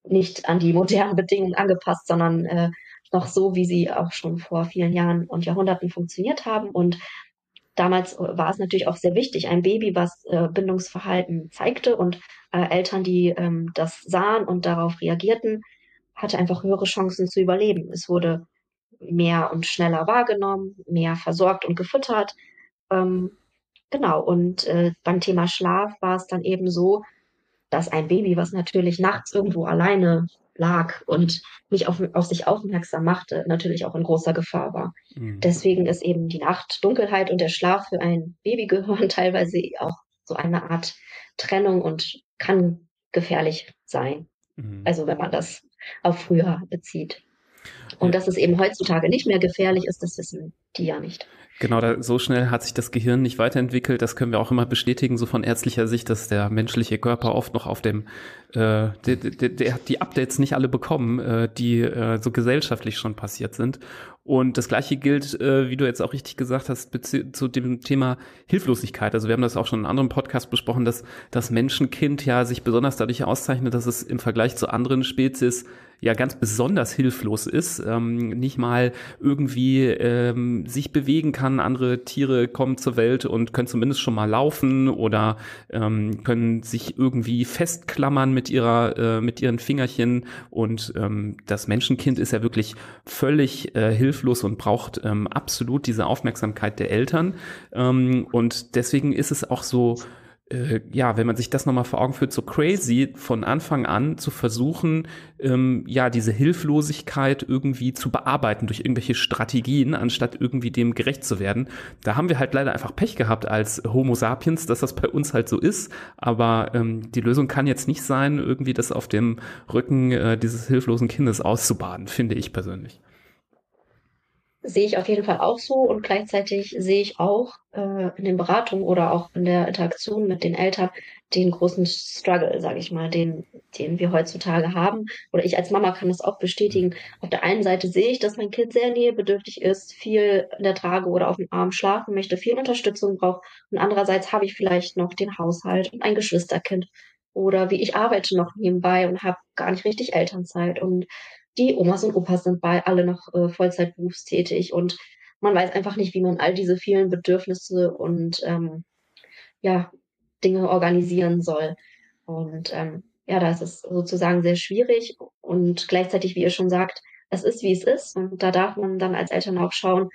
nicht an die modernen [laughs] Bedingungen angepasst, sondern äh, noch so, wie sie auch schon vor vielen Jahren und Jahrhunderten funktioniert haben. Und damals war es natürlich auch sehr wichtig, ein Baby, was äh, Bindungsverhalten zeigte und äh, Eltern, die ähm, das sahen und darauf reagierten, hatte einfach höhere Chancen zu überleben. Es wurde mehr und schneller wahrgenommen, mehr versorgt und gefüttert. Ähm, genau, und äh, beim Thema Schlaf war es dann eben so, dass ein Baby, was natürlich nachts irgendwo alleine lag und nicht auf, auf sich aufmerksam machte, natürlich auch in großer Gefahr war. Mhm. Deswegen ist eben die Nachtdunkelheit und der Schlaf für ein Baby [laughs] gehören teilweise auch so eine Art Trennung und kann gefährlich sein. Mhm. Also wenn man das auf früher bezieht. Und dass es eben heutzutage nicht mehr gefährlich ist, das wissen die ja nicht. Genau, da, so schnell hat sich das Gehirn nicht weiterentwickelt. Das können wir auch immer bestätigen, so von ärztlicher Sicht, dass der menschliche Körper oft noch auf dem, äh, der, der, der hat die Updates nicht alle bekommen, äh, die äh, so gesellschaftlich schon passiert sind. Und das Gleiche gilt, äh, wie du jetzt auch richtig gesagt hast, zu dem Thema Hilflosigkeit. Also wir haben das auch schon in einem anderen Podcast besprochen, dass das Menschenkind ja sich besonders dadurch auszeichnet, dass es im Vergleich zu anderen Spezies ja ganz besonders hilflos ist, ähm, nicht mal irgendwie ähm, sich bewegen kann. Andere Tiere kommen zur Welt und können zumindest schon mal laufen oder ähm, können sich irgendwie festklammern mit ihrer äh, mit ihren Fingerchen und ähm, das Menschenkind ist ja wirklich völlig äh, hilflos und braucht ähm, absolut diese Aufmerksamkeit der Eltern ähm, und deswegen ist es auch so äh, ja, wenn man sich das nochmal vor Augen führt, so crazy von Anfang an zu versuchen, ähm, ja, diese Hilflosigkeit irgendwie zu bearbeiten durch irgendwelche Strategien, anstatt irgendwie dem gerecht zu werden. Da haben wir halt leider einfach Pech gehabt als Homo sapiens, dass das bei uns halt so ist. Aber ähm, die Lösung kann jetzt nicht sein, irgendwie das auf dem Rücken äh, dieses hilflosen Kindes auszubaden, finde ich persönlich sehe ich auf jeden Fall auch so und gleichzeitig sehe ich auch äh, in den Beratungen oder auch in der Interaktion mit den Eltern den großen Struggle, sage ich mal, den, den wir heutzutage haben. Oder ich als Mama kann das auch bestätigen. Auf der einen Seite sehe ich, dass mein Kind sehr nähebedürftig ist, viel in der Trage oder auf dem Arm schlafen möchte, viel Unterstützung braucht. Und andererseits habe ich vielleicht noch den Haushalt und ein Geschwisterkind. Oder wie ich arbeite noch nebenbei und habe gar nicht richtig Elternzeit. Und die Omas und Opas sind bei alle noch äh, Vollzeit berufstätig und man weiß einfach nicht, wie man all diese vielen Bedürfnisse und ähm, ja, Dinge organisieren soll. Und ähm, ja, da ist es sozusagen sehr schwierig und gleichzeitig, wie ihr schon sagt, es ist, wie es ist. Und da darf man dann als Eltern auch schauen,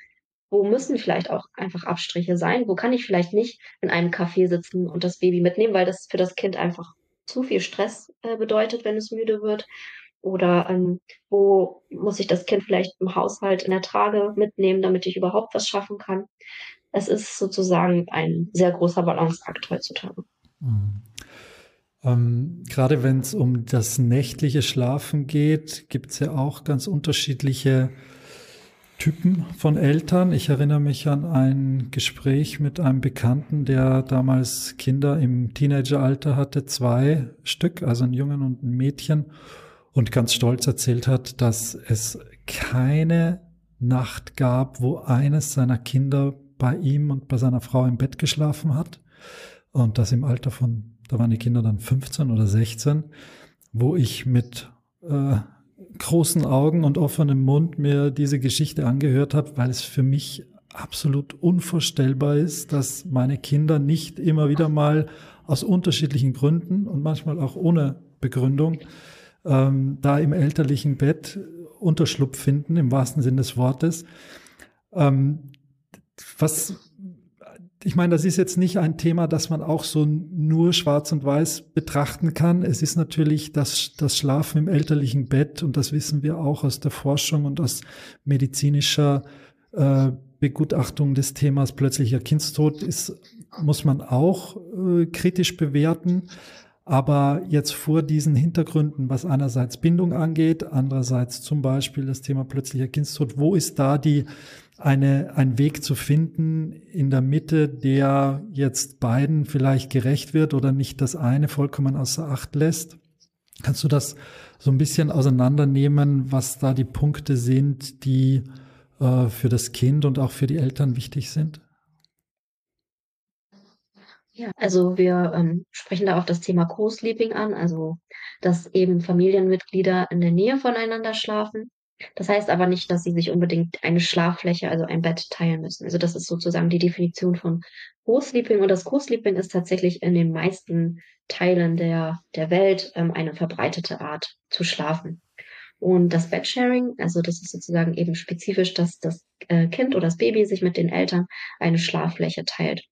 wo müssen vielleicht auch einfach Abstriche sein? Wo kann ich vielleicht nicht in einem Café sitzen und das Baby mitnehmen, weil das für das Kind einfach zu viel Stress äh, bedeutet, wenn es müde wird? Oder ähm, wo muss ich das Kind vielleicht im Haushalt in der Trage mitnehmen, damit ich überhaupt was schaffen kann? Es ist sozusagen ein sehr großer Balanceakt heutzutage. Mhm. Ähm, gerade wenn es um das nächtliche Schlafen geht, gibt es ja auch ganz unterschiedliche Typen von Eltern. Ich erinnere mich an ein Gespräch mit einem Bekannten, der damals Kinder im Teenageralter hatte, zwei Stück, also ein Jungen und ein Mädchen, und ganz stolz erzählt hat, dass es keine Nacht gab, wo eines seiner Kinder bei ihm und bei seiner Frau im Bett geschlafen hat. Und das im Alter von, da waren die Kinder dann 15 oder 16, wo ich mit äh, großen Augen und offenem Mund mir diese Geschichte angehört habe, weil es für mich absolut unvorstellbar ist, dass meine Kinder nicht immer wieder mal aus unterschiedlichen Gründen und manchmal auch ohne Begründung ähm, da im elterlichen Bett Unterschlupf finden, im wahrsten Sinne des Wortes. Ähm, was ich meine, das ist jetzt nicht ein Thema, das man auch so nur schwarz und weiß betrachten kann. Es ist natürlich das, das Schlafen im elterlichen Bett und das wissen wir auch aus der Forschung und aus medizinischer äh, Begutachtung des Themas plötzlicher Kindstod ist, muss man auch äh, kritisch bewerten. Aber jetzt vor diesen Hintergründen, was einerseits Bindung angeht, andererseits zum Beispiel das Thema plötzlicher Kindstod, wo ist da die eine, ein Weg zu finden in der Mitte, der jetzt beiden vielleicht gerecht wird oder nicht das eine vollkommen außer Acht lässt. Kannst du das so ein bisschen auseinandernehmen, was da die Punkte sind, die äh, für das Kind und auch für die Eltern wichtig sind? Ja, also wir ähm, sprechen da auch das Thema Co-Sleeping an, also dass eben Familienmitglieder in der Nähe voneinander schlafen das heißt aber nicht, dass sie sich unbedingt eine Schlaffläche, also ein Bett teilen müssen. Also das ist sozusagen die Definition von Co-Sleeping. Und das Co-Sleeping ist tatsächlich in den meisten Teilen der, der Welt ähm, eine verbreitete Art zu schlafen. Und das Bedsharing, also das ist sozusagen eben spezifisch, dass das äh, Kind oder das Baby sich mit den Eltern eine Schlaffläche teilt.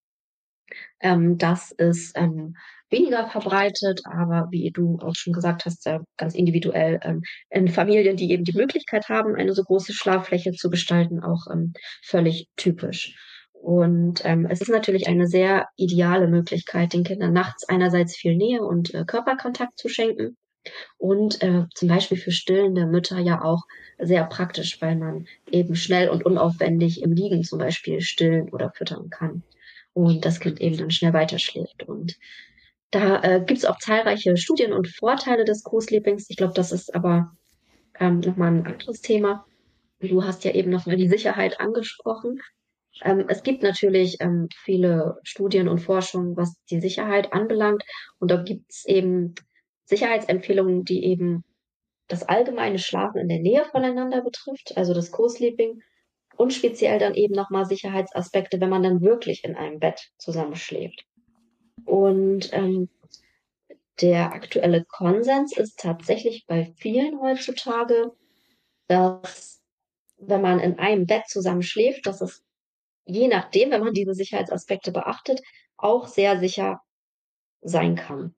Ähm, das ist ähm, weniger verbreitet, aber wie du auch schon gesagt hast, äh, ganz individuell ähm, in Familien, die eben die Möglichkeit haben, eine so große Schlaffläche zu gestalten, auch ähm, völlig typisch. Und ähm, es ist natürlich eine sehr ideale Möglichkeit, den Kindern nachts einerseits viel Nähe und äh, Körperkontakt zu schenken und äh, zum Beispiel für stillende Mütter ja auch sehr praktisch, weil man eben schnell und unaufwendig im Liegen zum Beispiel stillen oder füttern kann und das Kind eben dann schnell weiterschläft. Und da äh, gibt es auch zahlreiche Studien und Vorteile des Co-Sleepings. Ich glaube, das ist aber ähm, nochmal ein anderes Thema. Du hast ja eben nochmal die Sicherheit angesprochen. Ähm, es gibt natürlich ähm, viele Studien und Forschungen, was die Sicherheit anbelangt. Und da gibt es eben Sicherheitsempfehlungen, die eben das allgemeine Schlafen in der Nähe voneinander betrifft, also das Co-Sleeping und speziell dann eben nochmal Sicherheitsaspekte, wenn man dann wirklich in einem Bett zusammenschläft. Und ähm, der aktuelle Konsens ist tatsächlich bei vielen heutzutage, dass wenn man in einem Bett zusammen schläft, dass es je nachdem, wenn man diese Sicherheitsaspekte beachtet, auch sehr sicher sein kann.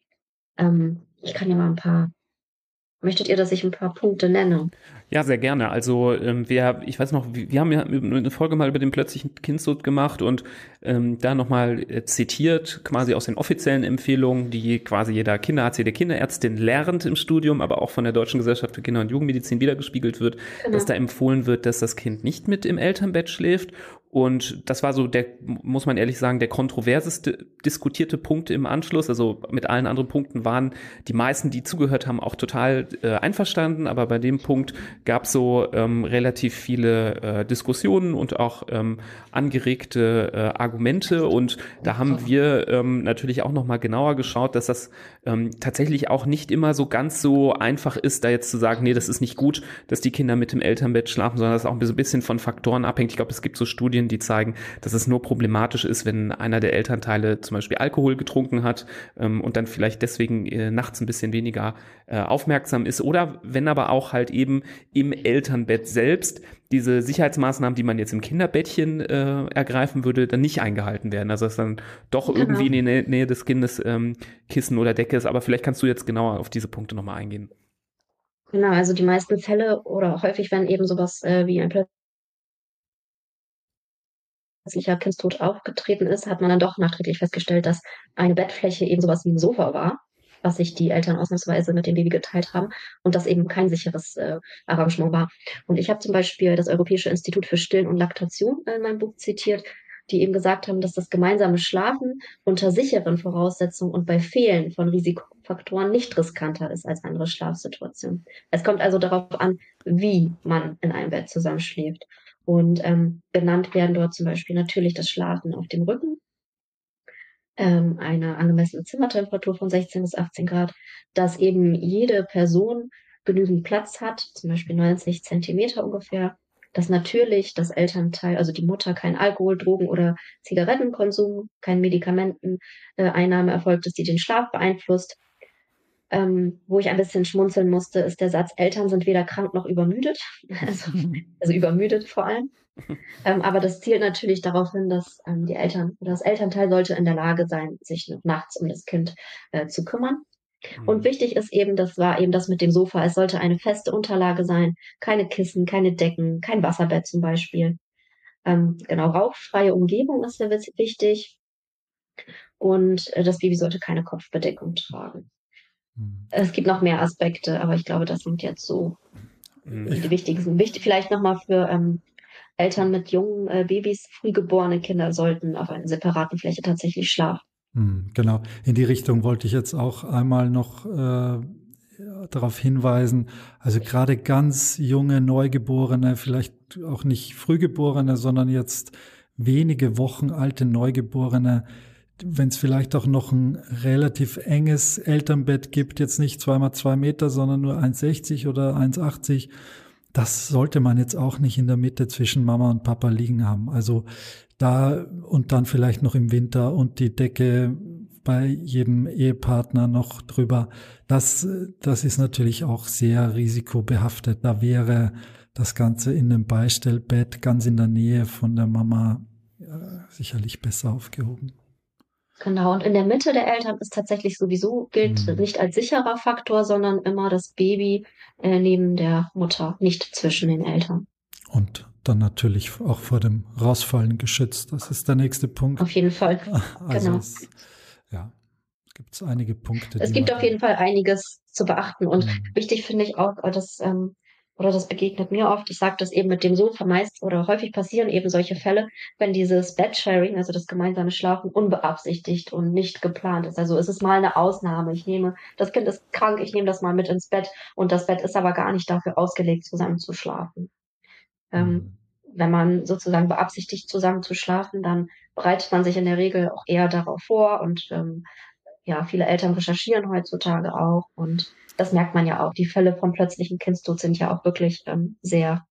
Ähm, ich kann ja mal ein paar Möchtet ihr, dass ich ein paar Punkte nenne? Ja, sehr gerne. Also ähm, wir, ich weiß noch, wir haben ja eine Folge mal über den plötzlichen Kindstod gemacht und ähm, da nochmal äh, zitiert, quasi aus den offiziellen Empfehlungen, die quasi jeder Kinderarzt, jede Kinderärztin lernt im Studium, aber auch von der Deutschen Gesellschaft für Kinder- und Jugendmedizin wiedergespiegelt wird, genau. dass da empfohlen wird, dass das Kind nicht mit im Elternbett schläft und das war so der, muss man ehrlich sagen, der kontroverseste diskutierte Punkt im Anschluss. Also mit allen anderen Punkten waren die meisten, die zugehört haben, auch total äh, einverstanden. Aber bei dem Punkt gab es so ähm, relativ viele äh, Diskussionen und auch ähm, angeregte äh, Argumente. Und da haben wir ähm, natürlich auch nochmal genauer geschaut, dass das ähm, tatsächlich auch nicht immer so ganz so einfach ist, da jetzt zu sagen, nee, das ist nicht gut, dass die Kinder mit dem Elternbett schlafen, sondern das auch ein bisschen von Faktoren abhängt. Ich glaube, es gibt so Studien, Studien, die zeigen, dass es nur problematisch ist, wenn einer der Elternteile zum Beispiel Alkohol getrunken hat ähm, und dann vielleicht deswegen äh, nachts ein bisschen weniger äh, aufmerksam ist oder wenn aber auch halt eben im Elternbett selbst diese Sicherheitsmaßnahmen, die man jetzt im Kinderbettchen äh, ergreifen würde, dann nicht eingehalten werden. Also dass dann doch genau. irgendwie in die Nähe des Kindes ähm, Kissen oder Decke ist. Aber vielleicht kannst du jetzt genauer auf diese Punkte nochmal eingehen. Genau, also die meisten Fälle oder häufig, wenn eben sowas äh, wie ein plötzlicher Kindstod aufgetreten ist, hat man dann doch nachträglich festgestellt, dass eine Bettfläche eben sowas wie ein Sofa war. was sich die Eltern ausnahmsweise mit dem Baby geteilt haben und das eben kein sicheres äh, Arrangement war. Und ich habe zum Beispiel das Europäische Institut für Stillen und Laktation in meinem Buch zitiert, die eben gesagt haben, dass das gemeinsame Schlafen unter sicheren Voraussetzungen und bei Fehlen von Risikofaktoren nicht riskanter ist als andere Schlafsituationen. Es kommt also darauf an, wie man in einem Bett zusammenschläft. Und ähm, benannt werden dort zum Beispiel natürlich das Schlafen auf dem Rücken, ähm, eine angemessene Zimmertemperatur von 16 bis 18 Grad, dass eben jede Person genügend Platz hat, zum Beispiel 90 Zentimeter ungefähr, dass natürlich das Elternteil, also die Mutter, kein Alkohol, Drogen oder Zigarettenkonsum, kein Medikamenteneinnahme erfolgt, dass die den Schlaf beeinflusst. Ähm, wo ich ein bisschen schmunzeln musste, ist der Satz, Eltern sind weder krank noch übermüdet, [laughs] also, also übermüdet vor allem. [laughs] Ähm, aber das zielt natürlich darauf hin, dass ähm, die Eltern oder das Elternteil sollte in der Lage sein, sich nachts um das Kind äh, zu kümmern. Und mhm. wichtig ist eben, das war eben das mit dem Sofa. Es sollte eine feste Unterlage sein, keine Kissen, keine Decken, kein Wasserbett zum Beispiel. Ähm, genau, rauchfreie Umgebung ist sehr wichtig. Und äh, das Baby sollte keine Kopfbedeckung tragen. Mhm. Es gibt noch mehr Aspekte, aber ich glaube, das sind jetzt so mhm. die wichtigsten. Wichtig, vielleicht nochmal für ähm, Eltern mit jungen äh, Babys, frühgeborene Kinder sollten auf einer separaten Fläche tatsächlich schlafen. Hm, genau, in die Richtung wollte ich jetzt auch einmal noch äh, darauf hinweisen. Also gerade ganz junge Neugeborene, vielleicht auch nicht Frühgeborene, sondern jetzt wenige Wochen alte Neugeborene, wenn es vielleicht auch noch ein relativ enges Elternbett gibt, jetzt nicht zweimal zwei Meter, sondern nur 1,60 oder 1,80, das sollte man jetzt auch nicht in der Mitte zwischen Mama und Papa liegen haben. Also da und dann vielleicht noch im Winter und die Decke bei jedem Ehepartner noch drüber. Das, das ist natürlich auch sehr risikobehaftet. Da wäre das Ganze in einem Beistellbett ganz in der Nähe von der Mama äh, sicherlich besser aufgehoben. Genau, und in der Mitte der Eltern ist tatsächlich sowieso, gilt mhm. nicht als sicherer Faktor, sondern immer das Baby äh, neben der Mutter, nicht zwischen den Eltern. Und dann natürlich auch vor dem Rausfallen geschützt. Das ist der nächste Punkt. Auf jeden Fall. [laughs] Also genau. Es, ja, gibt es einige Punkte. Es gibt auf jeden Fall einiges zu beachten. Und mhm. wichtig finde ich auch, dass, ähm, oder das begegnet mir oft, ich sage das eben mit dem Sofa meist oder häufig passieren eben solche Fälle, wenn dieses Bedsharing, also das gemeinsame Schlafen, unbeabsichtigt und nicht geplant ist. Also es ist mal eine Ausnahme. Ich nehme, das Kind ist krank, ich nehme das mal mit ins Bett und das Bett ist aber gar nicht dafür ausgelegt, zusammen zu schlafen. Ähm, mhm. wenn man sozusagen beabsichtigt, zusammen zu schlafen, dann bereitet man sich in der Regel auch eher darauf vor und ähm, ja, viele Eltern recherchieren heutzutage auch und das merkt man ja auch. Die Fälle von plötzlichen Kindstod sind ja auch wirklich ähm, sehr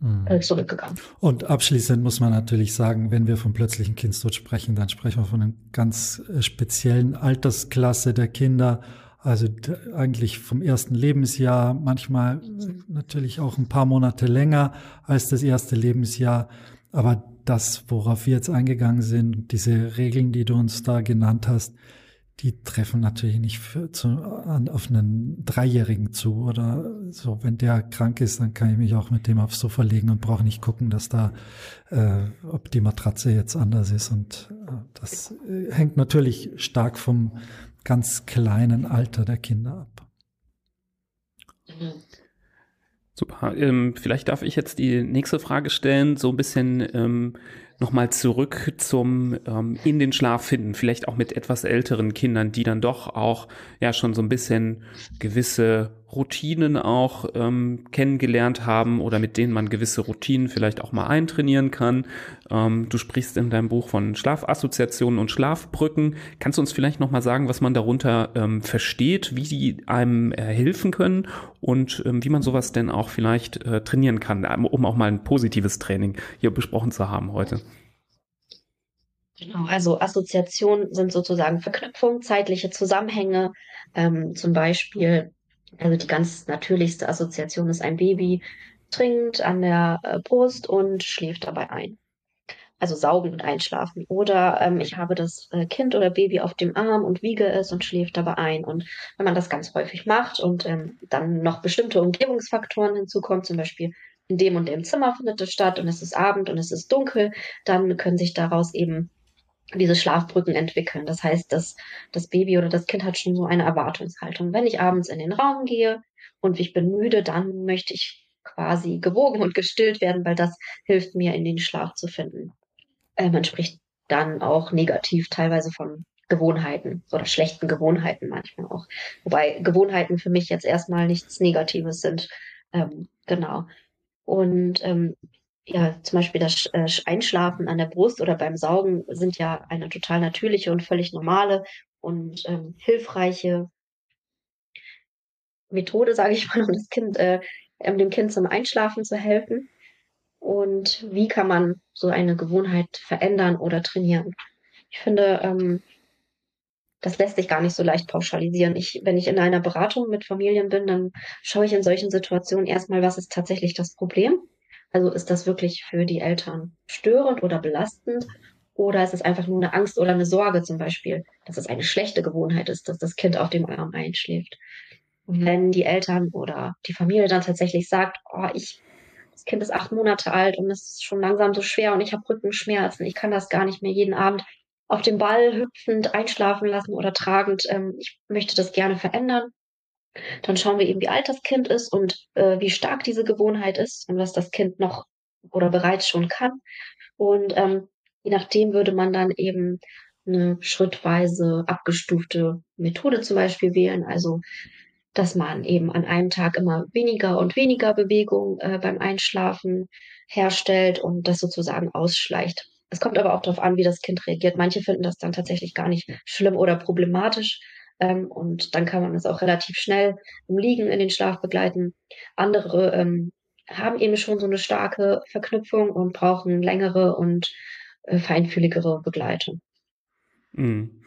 mhm. äh, zurückgegangen. Und abschließend muss man natürlich sagen, wenn wir von plötzlichen Kindstod sprechen, dann sprechen wir von einer ganz äh, speziellen Altersklasse der Kinder also eigentlich vom ersten Lebensjahr, manchmal natürlich auch ein paar Monate länger als das erste Lebensjahr. Aber das, worauf wir jetzt eingegangen sind, diese Regeln, die du uns da genannt hast, die treffen natürlich nicht für, zu, an, auf einen Dreijährigen zu oder so. Wenn der krank ist, dann kann ich mich auch mit dem aufs Sofa legen und brauche nicht gucken, dass da, äh, ob die Matratze jetzt anders ist. Und äh, das äh, hängt natürlich stark vom ganz kleinen Alter der Kinder ab. Super. Ähm, vielleicht darf ich jetzt die nächste Frage stellen, so ein bisschen ähm, nochmal zurück zum ähm, in den Schlaf finden, vielleicht auch mit etwas älteren Kindern, die dann doch auch ja schon so ein bisschen gewisse Routinen auch ähm, kennengelernt haben oder mit denen man gewisse Routinen vielleicht auch mal eintrainieren kann. Ähm, du sprichst in deinem Buch von Schlafassoziationen und Schlafbrücken. Kannst du uns vielleicht noch mal sagen, was man darunter ähm, versteht, wie die einem äh, helfen können und ähm, wie man sowas denn auch vielleicht äh, trainieren kann, um auch mal ein positives Training hier besprochen zu haben heute? Genau, also Assoziationen sind sozusagen Verknüpfungen, zeitliche Zusammenhänge, ähm, zum Beispiel also die ganz natürlichste Assoziation ist ein Baby trinkt an der äh, Brust und schläft dabei ein. Also saugen und einschlafen. Oder ähm, ich habe das äh, Kind oder Baby auf dem Arm und wiege es und schläft dabei ein. Und wenn man das ganz häufig macht und ähm, dann noch bestimmte Umgebungsfaktoren hinzukommen, zum Beispiel in dem und dem Zimmer findet es statt und es ist Abend und es ist dunkel, dann können sich daraus eben diese Schlafbrücken entwickeln. Das heißt, dass das Baby oder das Kind hat schon so eine Erwartungshaltung. Wenn ich abends in den Raum gehe und ich bin müde, dann möchte ich quasi gewogen und gestillt werden, weil das hilft mir, in den Schlaf zu finden. Äh, man spricht dann auch negativ teilweise von Gewohnheiten oder schlechten Gewohnheiten manchmal auch. Wobei Gewohnheiten für mich jetzt erstmal nichts Negatives sind. Ähm, genau. Und ähm, ja, zum Beispiel das äh, Einschlafen an der Brust oder beim Saugen sind ja eine total natürliche und völlig normale und ähm, hilfreiche Methode, sage ich mal, um das Kind, äh, dem Kind zum Einschlafen zu helfen. Und wie kann man so eine Gewohnheit verändern oder trainieren? Ich finde, ähm, das lässt sich gar nicht so leicht pauschalisieren. Ich, wenn ich in einer Beratung mit Familien bin, dann schaue ich in solchen Situationen erstmal, was ist tatsächlich das Problem? Also ist das wirklich für die Eltern störend oder belastend? Oder ist es einfach nur eine Angst oder eine Sorge zum Beispiel, dass es eine schlechte Gewohnheit ist, dass das Kind auf dem Arm einschläft? Und wenn die Eltern oder die Familie dann tatsächlich sagt, oh, ich, das Kind ist acht Monate alt und es ist schon langsam so schwer und ich habe Rückenschmerzen, ich kann das gar nicht mehr jeden Abend auf dem Ball hüpfend einschlafen lassen oder tragend, ähm, ich möchte das gerne verändern. Dann schauen wir eben, wie alt das Kind ist und äh, wie stark diese Gewohnheit ist und was das Kind noch oder bereits schon kann. Und ähm, je nachdem würde man dann eben eine schrittweise abgestufte Methode zum Beispiel wählen. Also dass man eben an einem Tag immer weniger und weniger Bewegung äh, beim Einschlafen herstellt und das sozusagen ausschleicht. Es kommt aber auch darauf an, wie das Kind reagiert. Manche finden das dann tatsächlich gar nicht schlimm oder problematisch. Ähm, und dann kann man es auch relativ schnell im Liegen in den Schlaf begleiten. Andere ähm, haben eben schon so eine starke Verknüpfung und brauchen längere und äh, feinfühligere Begleitung. Mhm.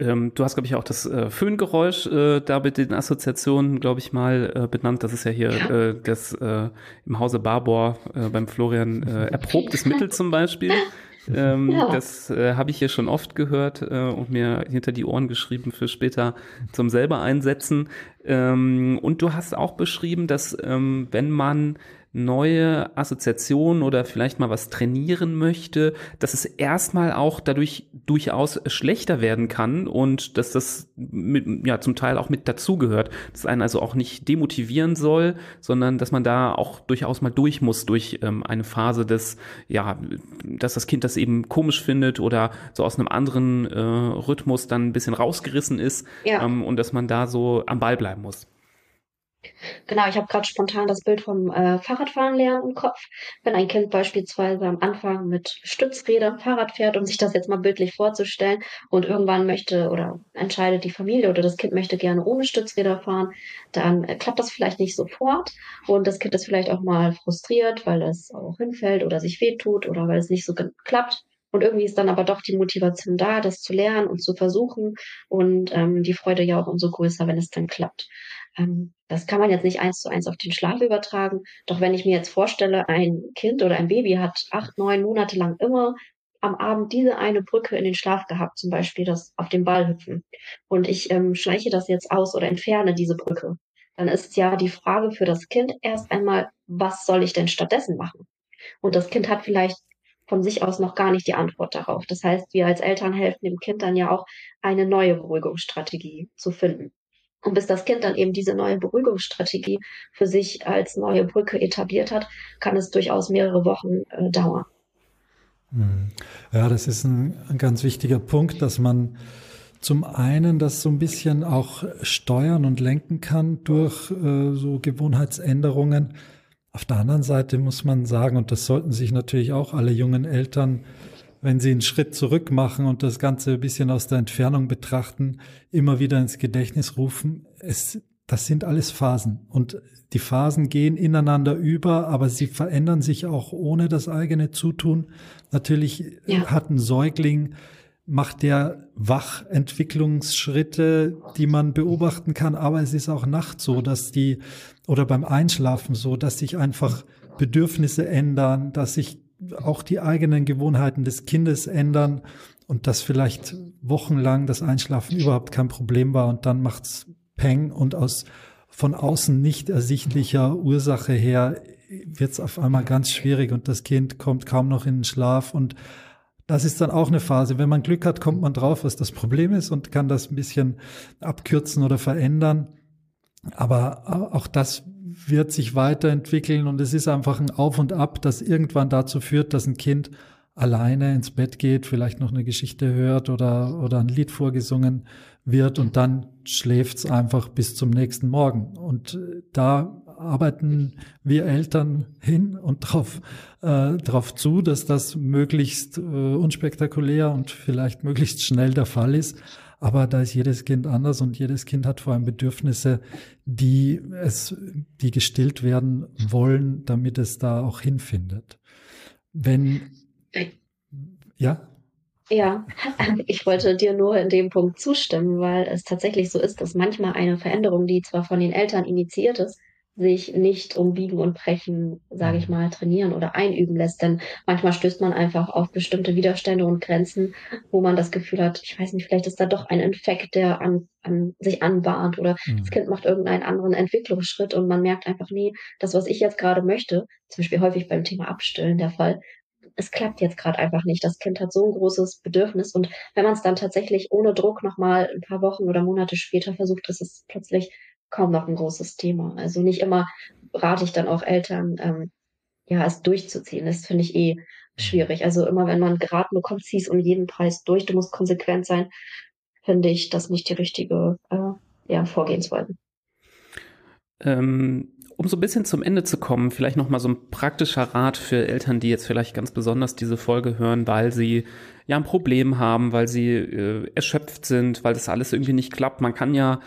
Ähm, du hast, glaube ich, auch das äh, Föhngeräusch äh, da mit den Assoziationen, glaube ich, mal äh, benannt. Das ist ja hier ja. Äh, das äh, im Hause Barbour äh, beim Florian erprobtes Mittel zum Beispiel. [laughs] [laughs] Ähm, ja. Das äh, habe ich hier schon oft gehört äh, und mir hinter die Ohren geschrieben für später zum selber einsetzen. Ähm, und du hast auch beschrieben, dass ähm, wenn man neue Assoziationen oder vielleicht mal was trainieren möchte, dass es erstmal auch dadurch durchaus schlechter werden kann und dass das mit, ja zum Teil auch mit dazugehört, dass einen also auch nicht demotivieren soll, sondern dass man da auch durchaus mal durch muss durch ähm, eine Phase des, ja, dass das Kind das eben komisch findet oder so aus einem anderen äh, Rhythmus dann ein bisschen rausgerissen ist ja. ähm, und dass man da so am Ball bleiben muss. Genau, ich habe gerade spontan das Bild vom äh, Fahrradfahren lernen im Kopf. Wenn ein Kind beispielsweise am Anfang mit Stützrädern Fahrrad fährt, um sich das jetzt mal bildlich vorzustellen, und irgendwann möchte oder entscheidet die Familie oder das Kind möchte gerne ohne Stützräder fahren, dann äh, klappt das vielleicht nicht sofort und das Kind ist vielleicht auch mal frustriert, weil es auch hinfällt oder sich wehtut oder weil es nicht so klappt. Und irgendwie ist dann aber doch die Motivation da, das zu lernen und zu versuchen und ähm, die Freude ja auch umso größer, wenn es dann klappt. Ähm, das kann man jetzt nicht eins zu eins auf den Schlaf übertragen. Doch wenn ich mir jetzt vorstelle, ein Kind oder ein Baby hat acht, neun Monate lang immer am Abend diese eine Brücke in den Schlaf gehabt, zum Beispiel das auf dem Ball hüpfen. Und ich ähm, schleiche das jetzt aus oder entferne diese Brücke. Dann ist ja die Frage für das Kind erst einmal, was soll ich denn stattdessen machen? Und das Kind hat vielleicht von sich aus noch gar nicht die Antwort darauf. Das heißt, wir als Eltern helfen dem Kind dann ja auch, eine neue Beruhigungsstrategie zu finden. Und bis das Kind dann eben diese neue Beruhigungsstrategie für sich als neue Brücke etabliert hat, kann es durchaus mehrere Wochen äh, dauern. Hm. Ja, das ist ein, ein, ganz wichtiger Punkt, dass man zum einen das so ein bisschen auch steuern und lenken kann durch äh, so Gewohnheitsänderungen. Auf der anderen Seite muss man sagen, und das sollten sich natürlich auch alle jungen Eltern wenn Sie einen Schritt zurück machen und das Ganze ein bisschen aus der Entfernung betrachten, immer wieder ins Gedächtnis rufen, es, das sind alles Phasen. Und die Phasen gehen ineinander über, aber sie verändern sich auch ohne das eigene Zutun. Natürlich ja. hat ein Säugling, macht der Wachentwicklungsschritte, die man beobachten kann, aber es ist auch nachts so, dass die, oder beim Einschlafen so, dass sich einfach Bedürfnisse ändern, dass sich auch die eigenen Gewohnheiten des Kindes ändern und dass vielleicht wochenlang das Einschlafen überhaupt kein Problem war und dann macht's Peng und aus von außen nicht ersichtlicher Ursache her wird's auf einmal ganz schwierig und das Kind kommt kaum noch in den Schlaf und das ist dann auch eine Phase. Wenn man Glück hat, kommt man drauf, was das Problem ist und kann das ein bisschen abkürzen oder verändern. Aber auch das wird sich weiterentwickeln und es ist einfach ein Auf und Ab, das irgendwann dazu führt, dass ein Kind alleine ins Bett geht, vielleicht noch eine Geschichte hört oder, oder ein Lied vorgesungen wird und dann schläft's einfach bis zum nächsten Morgen. Und äh, da arbeiten wir Eltern hin und darauf äh, drauf zu, dass das möglichst äh, unspektakulär und vielleicht möglichst schnell der Fall ist. Aber da ist jedes Kind anders und jedes Kind hat vor allem Bedürfnisse, die es, die gestillt werden wollen, damit es da auch hinfindet. Wenn, ja? Ja, [laughs] ich wollte dir nur in dem Punkt zustimmen, weil es tatsächlich so ist, dass manchmal eine Veränderung, die zwar von den Eltern initiiert ist, sich nicht um Biegen und Brechen, sage ich mhm. mal, trainieren oder einüben lässt. Denn manchmal stößt man einfach auf bestimmte Widerstände und Grenzen, wo man das Gefühl hat, ich weiß nicht, vielleicht ist da doch ein Infekt, der an, an sich anbahnt oder mhm. das Kind macht irgendeinen anderen Entwicklungsschritt und man merkt einfach, nee, das, was ich jetzt gerade möchte, zum Beispiel häufig beim Thema Abstillen der Fall, es klappt jetzt gerade einfach nicht. Das Kind hat so ein großes Bedürfnis und wenn man es dann tatsächlich ohne Druck nochmal ein paar Wochen oder Monate später versucht, ist es plötzlich kaum noch ein großes Thema. Also nicht immer rate ich dann auch Eltern, ähm, ja, es durchzuziehen. Das finde ich eh schwierig. Also immer, wenn man geraten bekommt, zieh es um jeden Preis durch, du musst konsequent sein, finde ich das nicht die richtige äh, ja, Vorgehensweise. Ähm, um so ein bisschen zum Ende zu kommen, vielleicht nochmal so ein praktischer Rat für Eltern, die jetzt vielleicht ganz besonders diese Folge hören, weil sie ja ein Problem haben, weil sie äh, erschöpft sind, weil das alles irgendwie nicht klappt. Man kann ja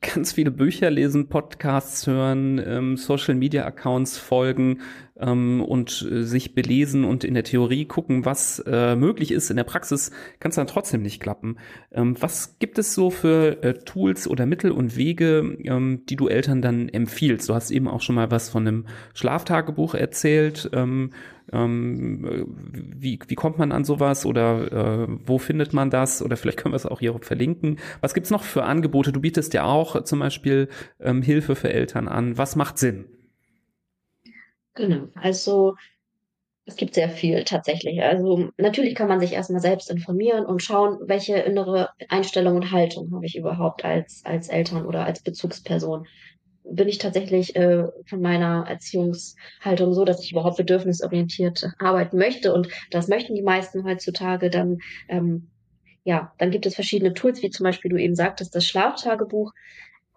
ganz viele Bücher lesen, Podcasts hören, ähm, Social Media Accounts folgen ähm, und äh, sich belesen und in der Theorie gucken, was äh, möglich ist. In der Praxis kann es dann trotzdem nicht klappen. Ähm, was gibt es so für äh, Tools oder Mittel und Wege, ähm, die du Eltern dann empfiehlst? Du hast eben auch schon mal was von einem Schlaftagebuch erzählt. Ähm, wie, wie kommt man an sowas oder äh, wo findet man das? Oder vielleicht können wir es auch hier verlinken. Was gibt's noch für Angebote? Du bietest ja auch zum Beispiel ähm, Hilfe für Eltern an. Was macht Sinn? Genau, also es gibt sehr viel tatsächlich. Also natürlich kann man sich erstmal selbst informieren und schauen, welche innere Einstellung und Haltung habe ich überhaupt als, als Eltern oder als Bezugsperson bin ich tatsächlich äh, von meiner Erziehungshaltung so, dass ich überhaupt bedürfnisorientiert arbeiten möchte. Und das möchten die meisten heutzutage. Dann, ähm, ja, dann gibt es verschiedene Tools, wie zum Beispiel du eben sagtest, das Schlaftagebuch.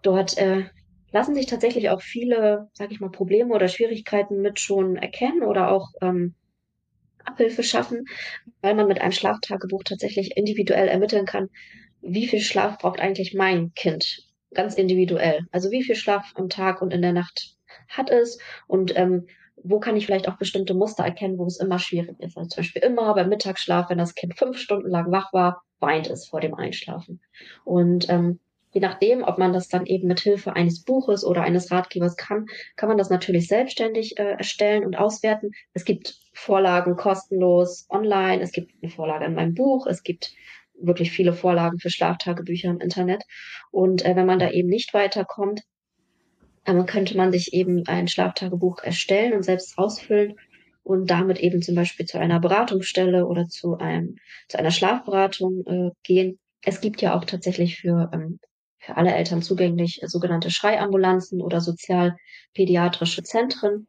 Dort äh, lassen sich tatsächlich auch viele, sag ich mal, Probleme oder Schwierigkeiten mit schon erkennen oder auch ähm, Abhilfe schaffen, weil man mit einem Schlaftagebuch tatsächlich individuell ermitteln kann, wie viel Schlaf braucht eigentlich mein Kind ganz individuell. Also wie viel Schlaf am Tag und in der Nacht hat es und ähm, wo kann ich vielleicht auch bestimmte Muster erkennen, wo es immer schwierig ist. Also zum Beispiel immer beim Mittagsschlaf, wenn das Kind fünf Stunden lang wach war, weint es vor dem Einschlafen. Und ähm, je nachdem, ob man das dann eben mit Hilfe eines Buches oder eines Ratgebers kann, kann man das natürlich selbstständig äh, erstellen und auswerten. Es gibt Vorlagen kostenlos online, es gibt eine Vorlage in meinem Buch, es gibt wirklich viele Vorlagen für Schlaftagebücher im Internet. Und äh, wenn man da eben nicht weiterkommt, dann könnte man sich eben ein Schlaftagebuch erstellen und selbst ausfüllen und damit eben zum Beispiel zu einer Beratungsstelle oder zu einem zu einer Schlafberatung äh, gehen. Es gibt ja auch tatsächlich für ähm, für alle Eltern zugänglich sogenannte Schreiambulanzen oder sozialpädiatrische Zentren,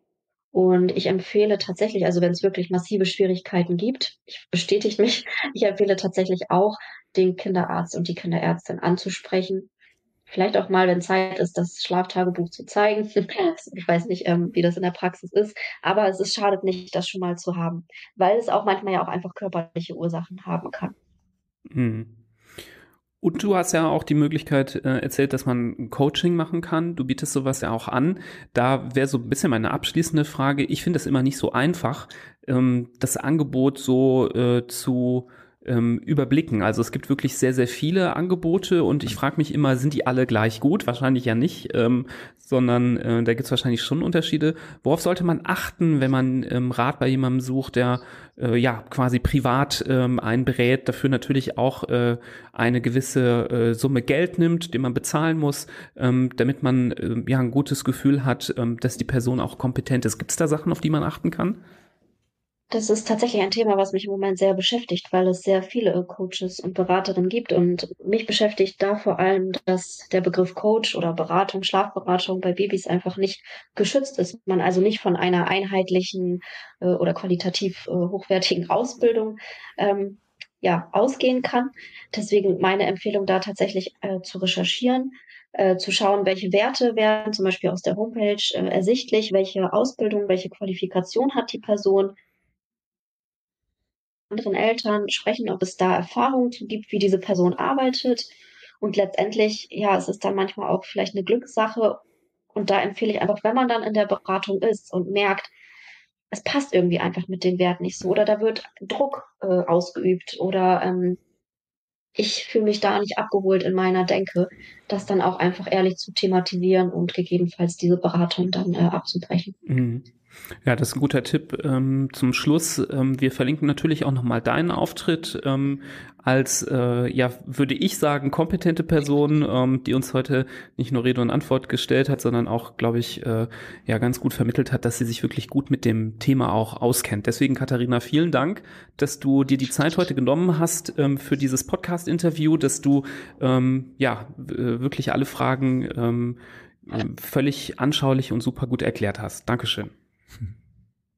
und ich empfehle tatsächlich, also wenn es wirklich massive Schwierigkeiten gibt, ich bestätige mich, [laughs] ich empfehle tatsächlich auch, den Kinderarzt und die Kinderärztin anzusprechen. Vielleicht auch mal, wenn Zeit ist, das Schlaftagebuch zu zeigen. [laughs] Ich weiß nicht, ähm, wie das in der Praxis ist, aber es ist schadet nicht, das schon mal zu haben, weil es auch manchmal ja auch einfach körperliche Ursachen haben kann. Mhm. Und du hast ja auch die Möglichkeit äh, erzählt, dass man Coaching machen kann. Du bietest sowas ja auch an. Da wäre so ein bisschen meine abschließende Frage. Ich finde es immer nicht so einfach, ähm, das Angebot so äh, zu ähm, überblicken. Also es gibt wirklich sehr, sehr viele Angebote und ich frage mich immer, sind die alle gleich gut? Wahrscheinlich ja nicht, ähm, sondern äh, da gibt es wahrscheinlich schon Unterschiede. Worauf sollte man achten, wenn man ähm, Rat bei jemandem sucht, der äh, ja quasi privat ähm, einen berät, dafür natürlich auch äh, eine gewisse äh, Summe Geld nimmt, die man bezahlen muss, ähm, damit man äh, ja ein gutes Gefühl hat, ähm, dass die Person auch kompetent ist. Gibt es da Sachen, auf die man achten kann? Das ist tatsächlich ein Thema, was mich im Moment sehr beschäftigt, weil es sehr viele Coaches und Beraterinnen gibt. Und mich beschäftigt da vor allem, dass der Begriff Coach oder Beratung, Schlafberatung bei Babys einfach nicht geschützt ist. Man also nicht von einer einheitlichen äh, oder qualitativ äh, hochwertigen Ausbildung ähm, ja, ausgehen kann. Deswegen meine Empfehlung da tatsächlich äh, zu recherchieren, äh, zu schauen, welche Werte werden zum Beispiel aus der Homepage äh, ersichtlich, welche Ausbildung, welche Qualifikation hat die Person, anderen Eltern sprechen, ob es da Erfahrungen gibt, wie diese Person arbeitet. Und letztendlich, ja, es ist dann manchmal auch vielleicht eine Glückssache. Und da empfehle ich einfach, wenn man dann in der Beratung ist und merkt, es passt irgendwie einfach mit den Werten nicht so oder da wird Druck äh, ausgeübt oder ähm, ich fühle mich da nicht abgeholt in meiner Denke, das dann auch einfach ehrlich zu thematisieren und gegebenenfalls diese Beratung dann äh, abzubrechen. Mhm. Ja, das ist ein guter Tipp ähm, zum Schluss. Ähm, wir verlinken natürlich auch nochmal deinen Auftritt ähm, als, äh, ja, würde ich sagen, kompetente Person, ähm, die uns heute nicht nur Rede und Antwort gestellt hat, sondern auch, glaube ich, äh, ja, ganz gut vermittelt hat, dass sie sich wirklich gut mit dem Thema auch auskennt. Deswegen, Katharina, vielen Dank, dass du dir die Zeit heute genommen hast ähm, für dieses Podcast-Interview, dass du, ähm, ja, wirklich alle Fragen ähm, völlig anschaulich und super gut erklärt hast. Dankeschön. Mm-hmm. [laughs]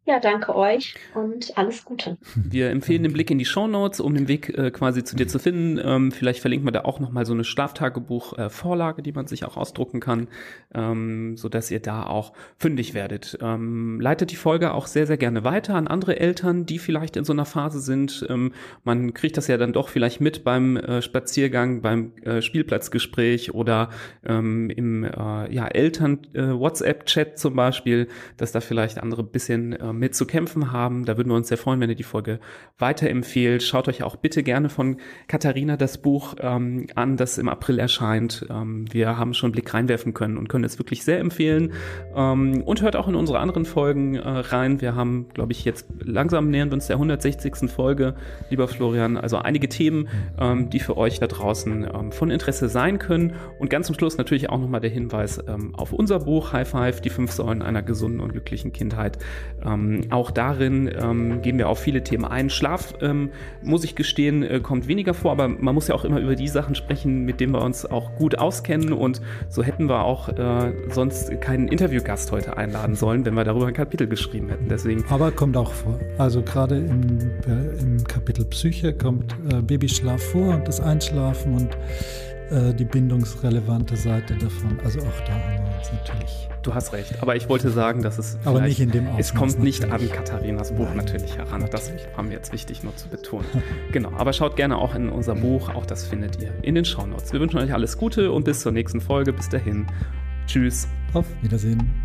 Ja, danke euch und alles Gute. Wir empfehlen den Blick in die Show Notes, um den Weg äh, quasi zu dir zu finden. Ähm, vielleicht verlinkt man da auch nochmal so eine Schlaftagebuch-Vorlage, äh, die man sich auch ausdrucken kann, ähm, so dass ihr da auch fündig werdet. Ähm, leitet die Folge auch sehr, sehr gerne weiter an andere Eltern, die vielleicht in so einer Phase sind. Ähm, man kriegt das ja dann doch vielleicht mit beim äh, Spaziergang, beim äh, Spielplatzgespräch oder ähm, im äh, ja, Eltern-WhatsApp-Chat äh, zum Beispiel, dass da vielleicht andere bisschen ähm, mit zu kämpfen haben. Da würden wir uns sehr freuen, wenn ihr die Folge weiterempfehlt. Schaut euch auch bitte gerne von Katharina das Buch ähm, an, das im April erscheint. Ähm, wir haben schon einen Blick reinwerfen können und können es wirklich sehr empfehlen. Ähm, und hört auch in unsere anderen Folgen äh, rein. Wir haben, glaube ich, jetzt langsam nähern wir uns der 160. Folge, lieber Florian. Also einige Themen, ähm, die für euch da draußen ähm, von Interesse sein können. Und ganz zum Schluss natürlich auch nochmal der Hinweis ähm, auf unser Buch High Five, die fünf Säulen einer gesunden und glücklichen Kindheit. Ähm, auch darin ähm, gehen wir auf viele Themen ein. Schlaf, ähm, muss ich gestehen, äh, kommt weniger vor, aber man muss ja auch immer über die Sachen sprechen, mit denen wir uns auch gut auskennen. Und so hätten wir auch äh, sonst keinen Interviewgast heute einladen sollen, wenn wir darüber ein Kapitel geschrieben hätten. Deswegen. Aber kommt auch vor. Also gerade im, äh, im Kapitel Psyche kommt äh, Babyschlaf vor und das Einschlafen und äh, die bindungsrelevante Seite davon. Also auch da haben wir uns natürlich Du hast recht, aber ich wollte sagen, dass es aber nicht in dem Ausmaß, Es kommt nicht natürlich. an Katharinas Buch Nein, natürlich heran. Das war mir jetzt wichtig nur zu betonen. [laughs] genau, aber schaut gerne auch in unser Buch, auch das findet ihr in den Shownotes. Wir wünschen euch alles Gute und bis zur nächsten Folge. Bis dahin. Tschüss. Auf Wiedersehen.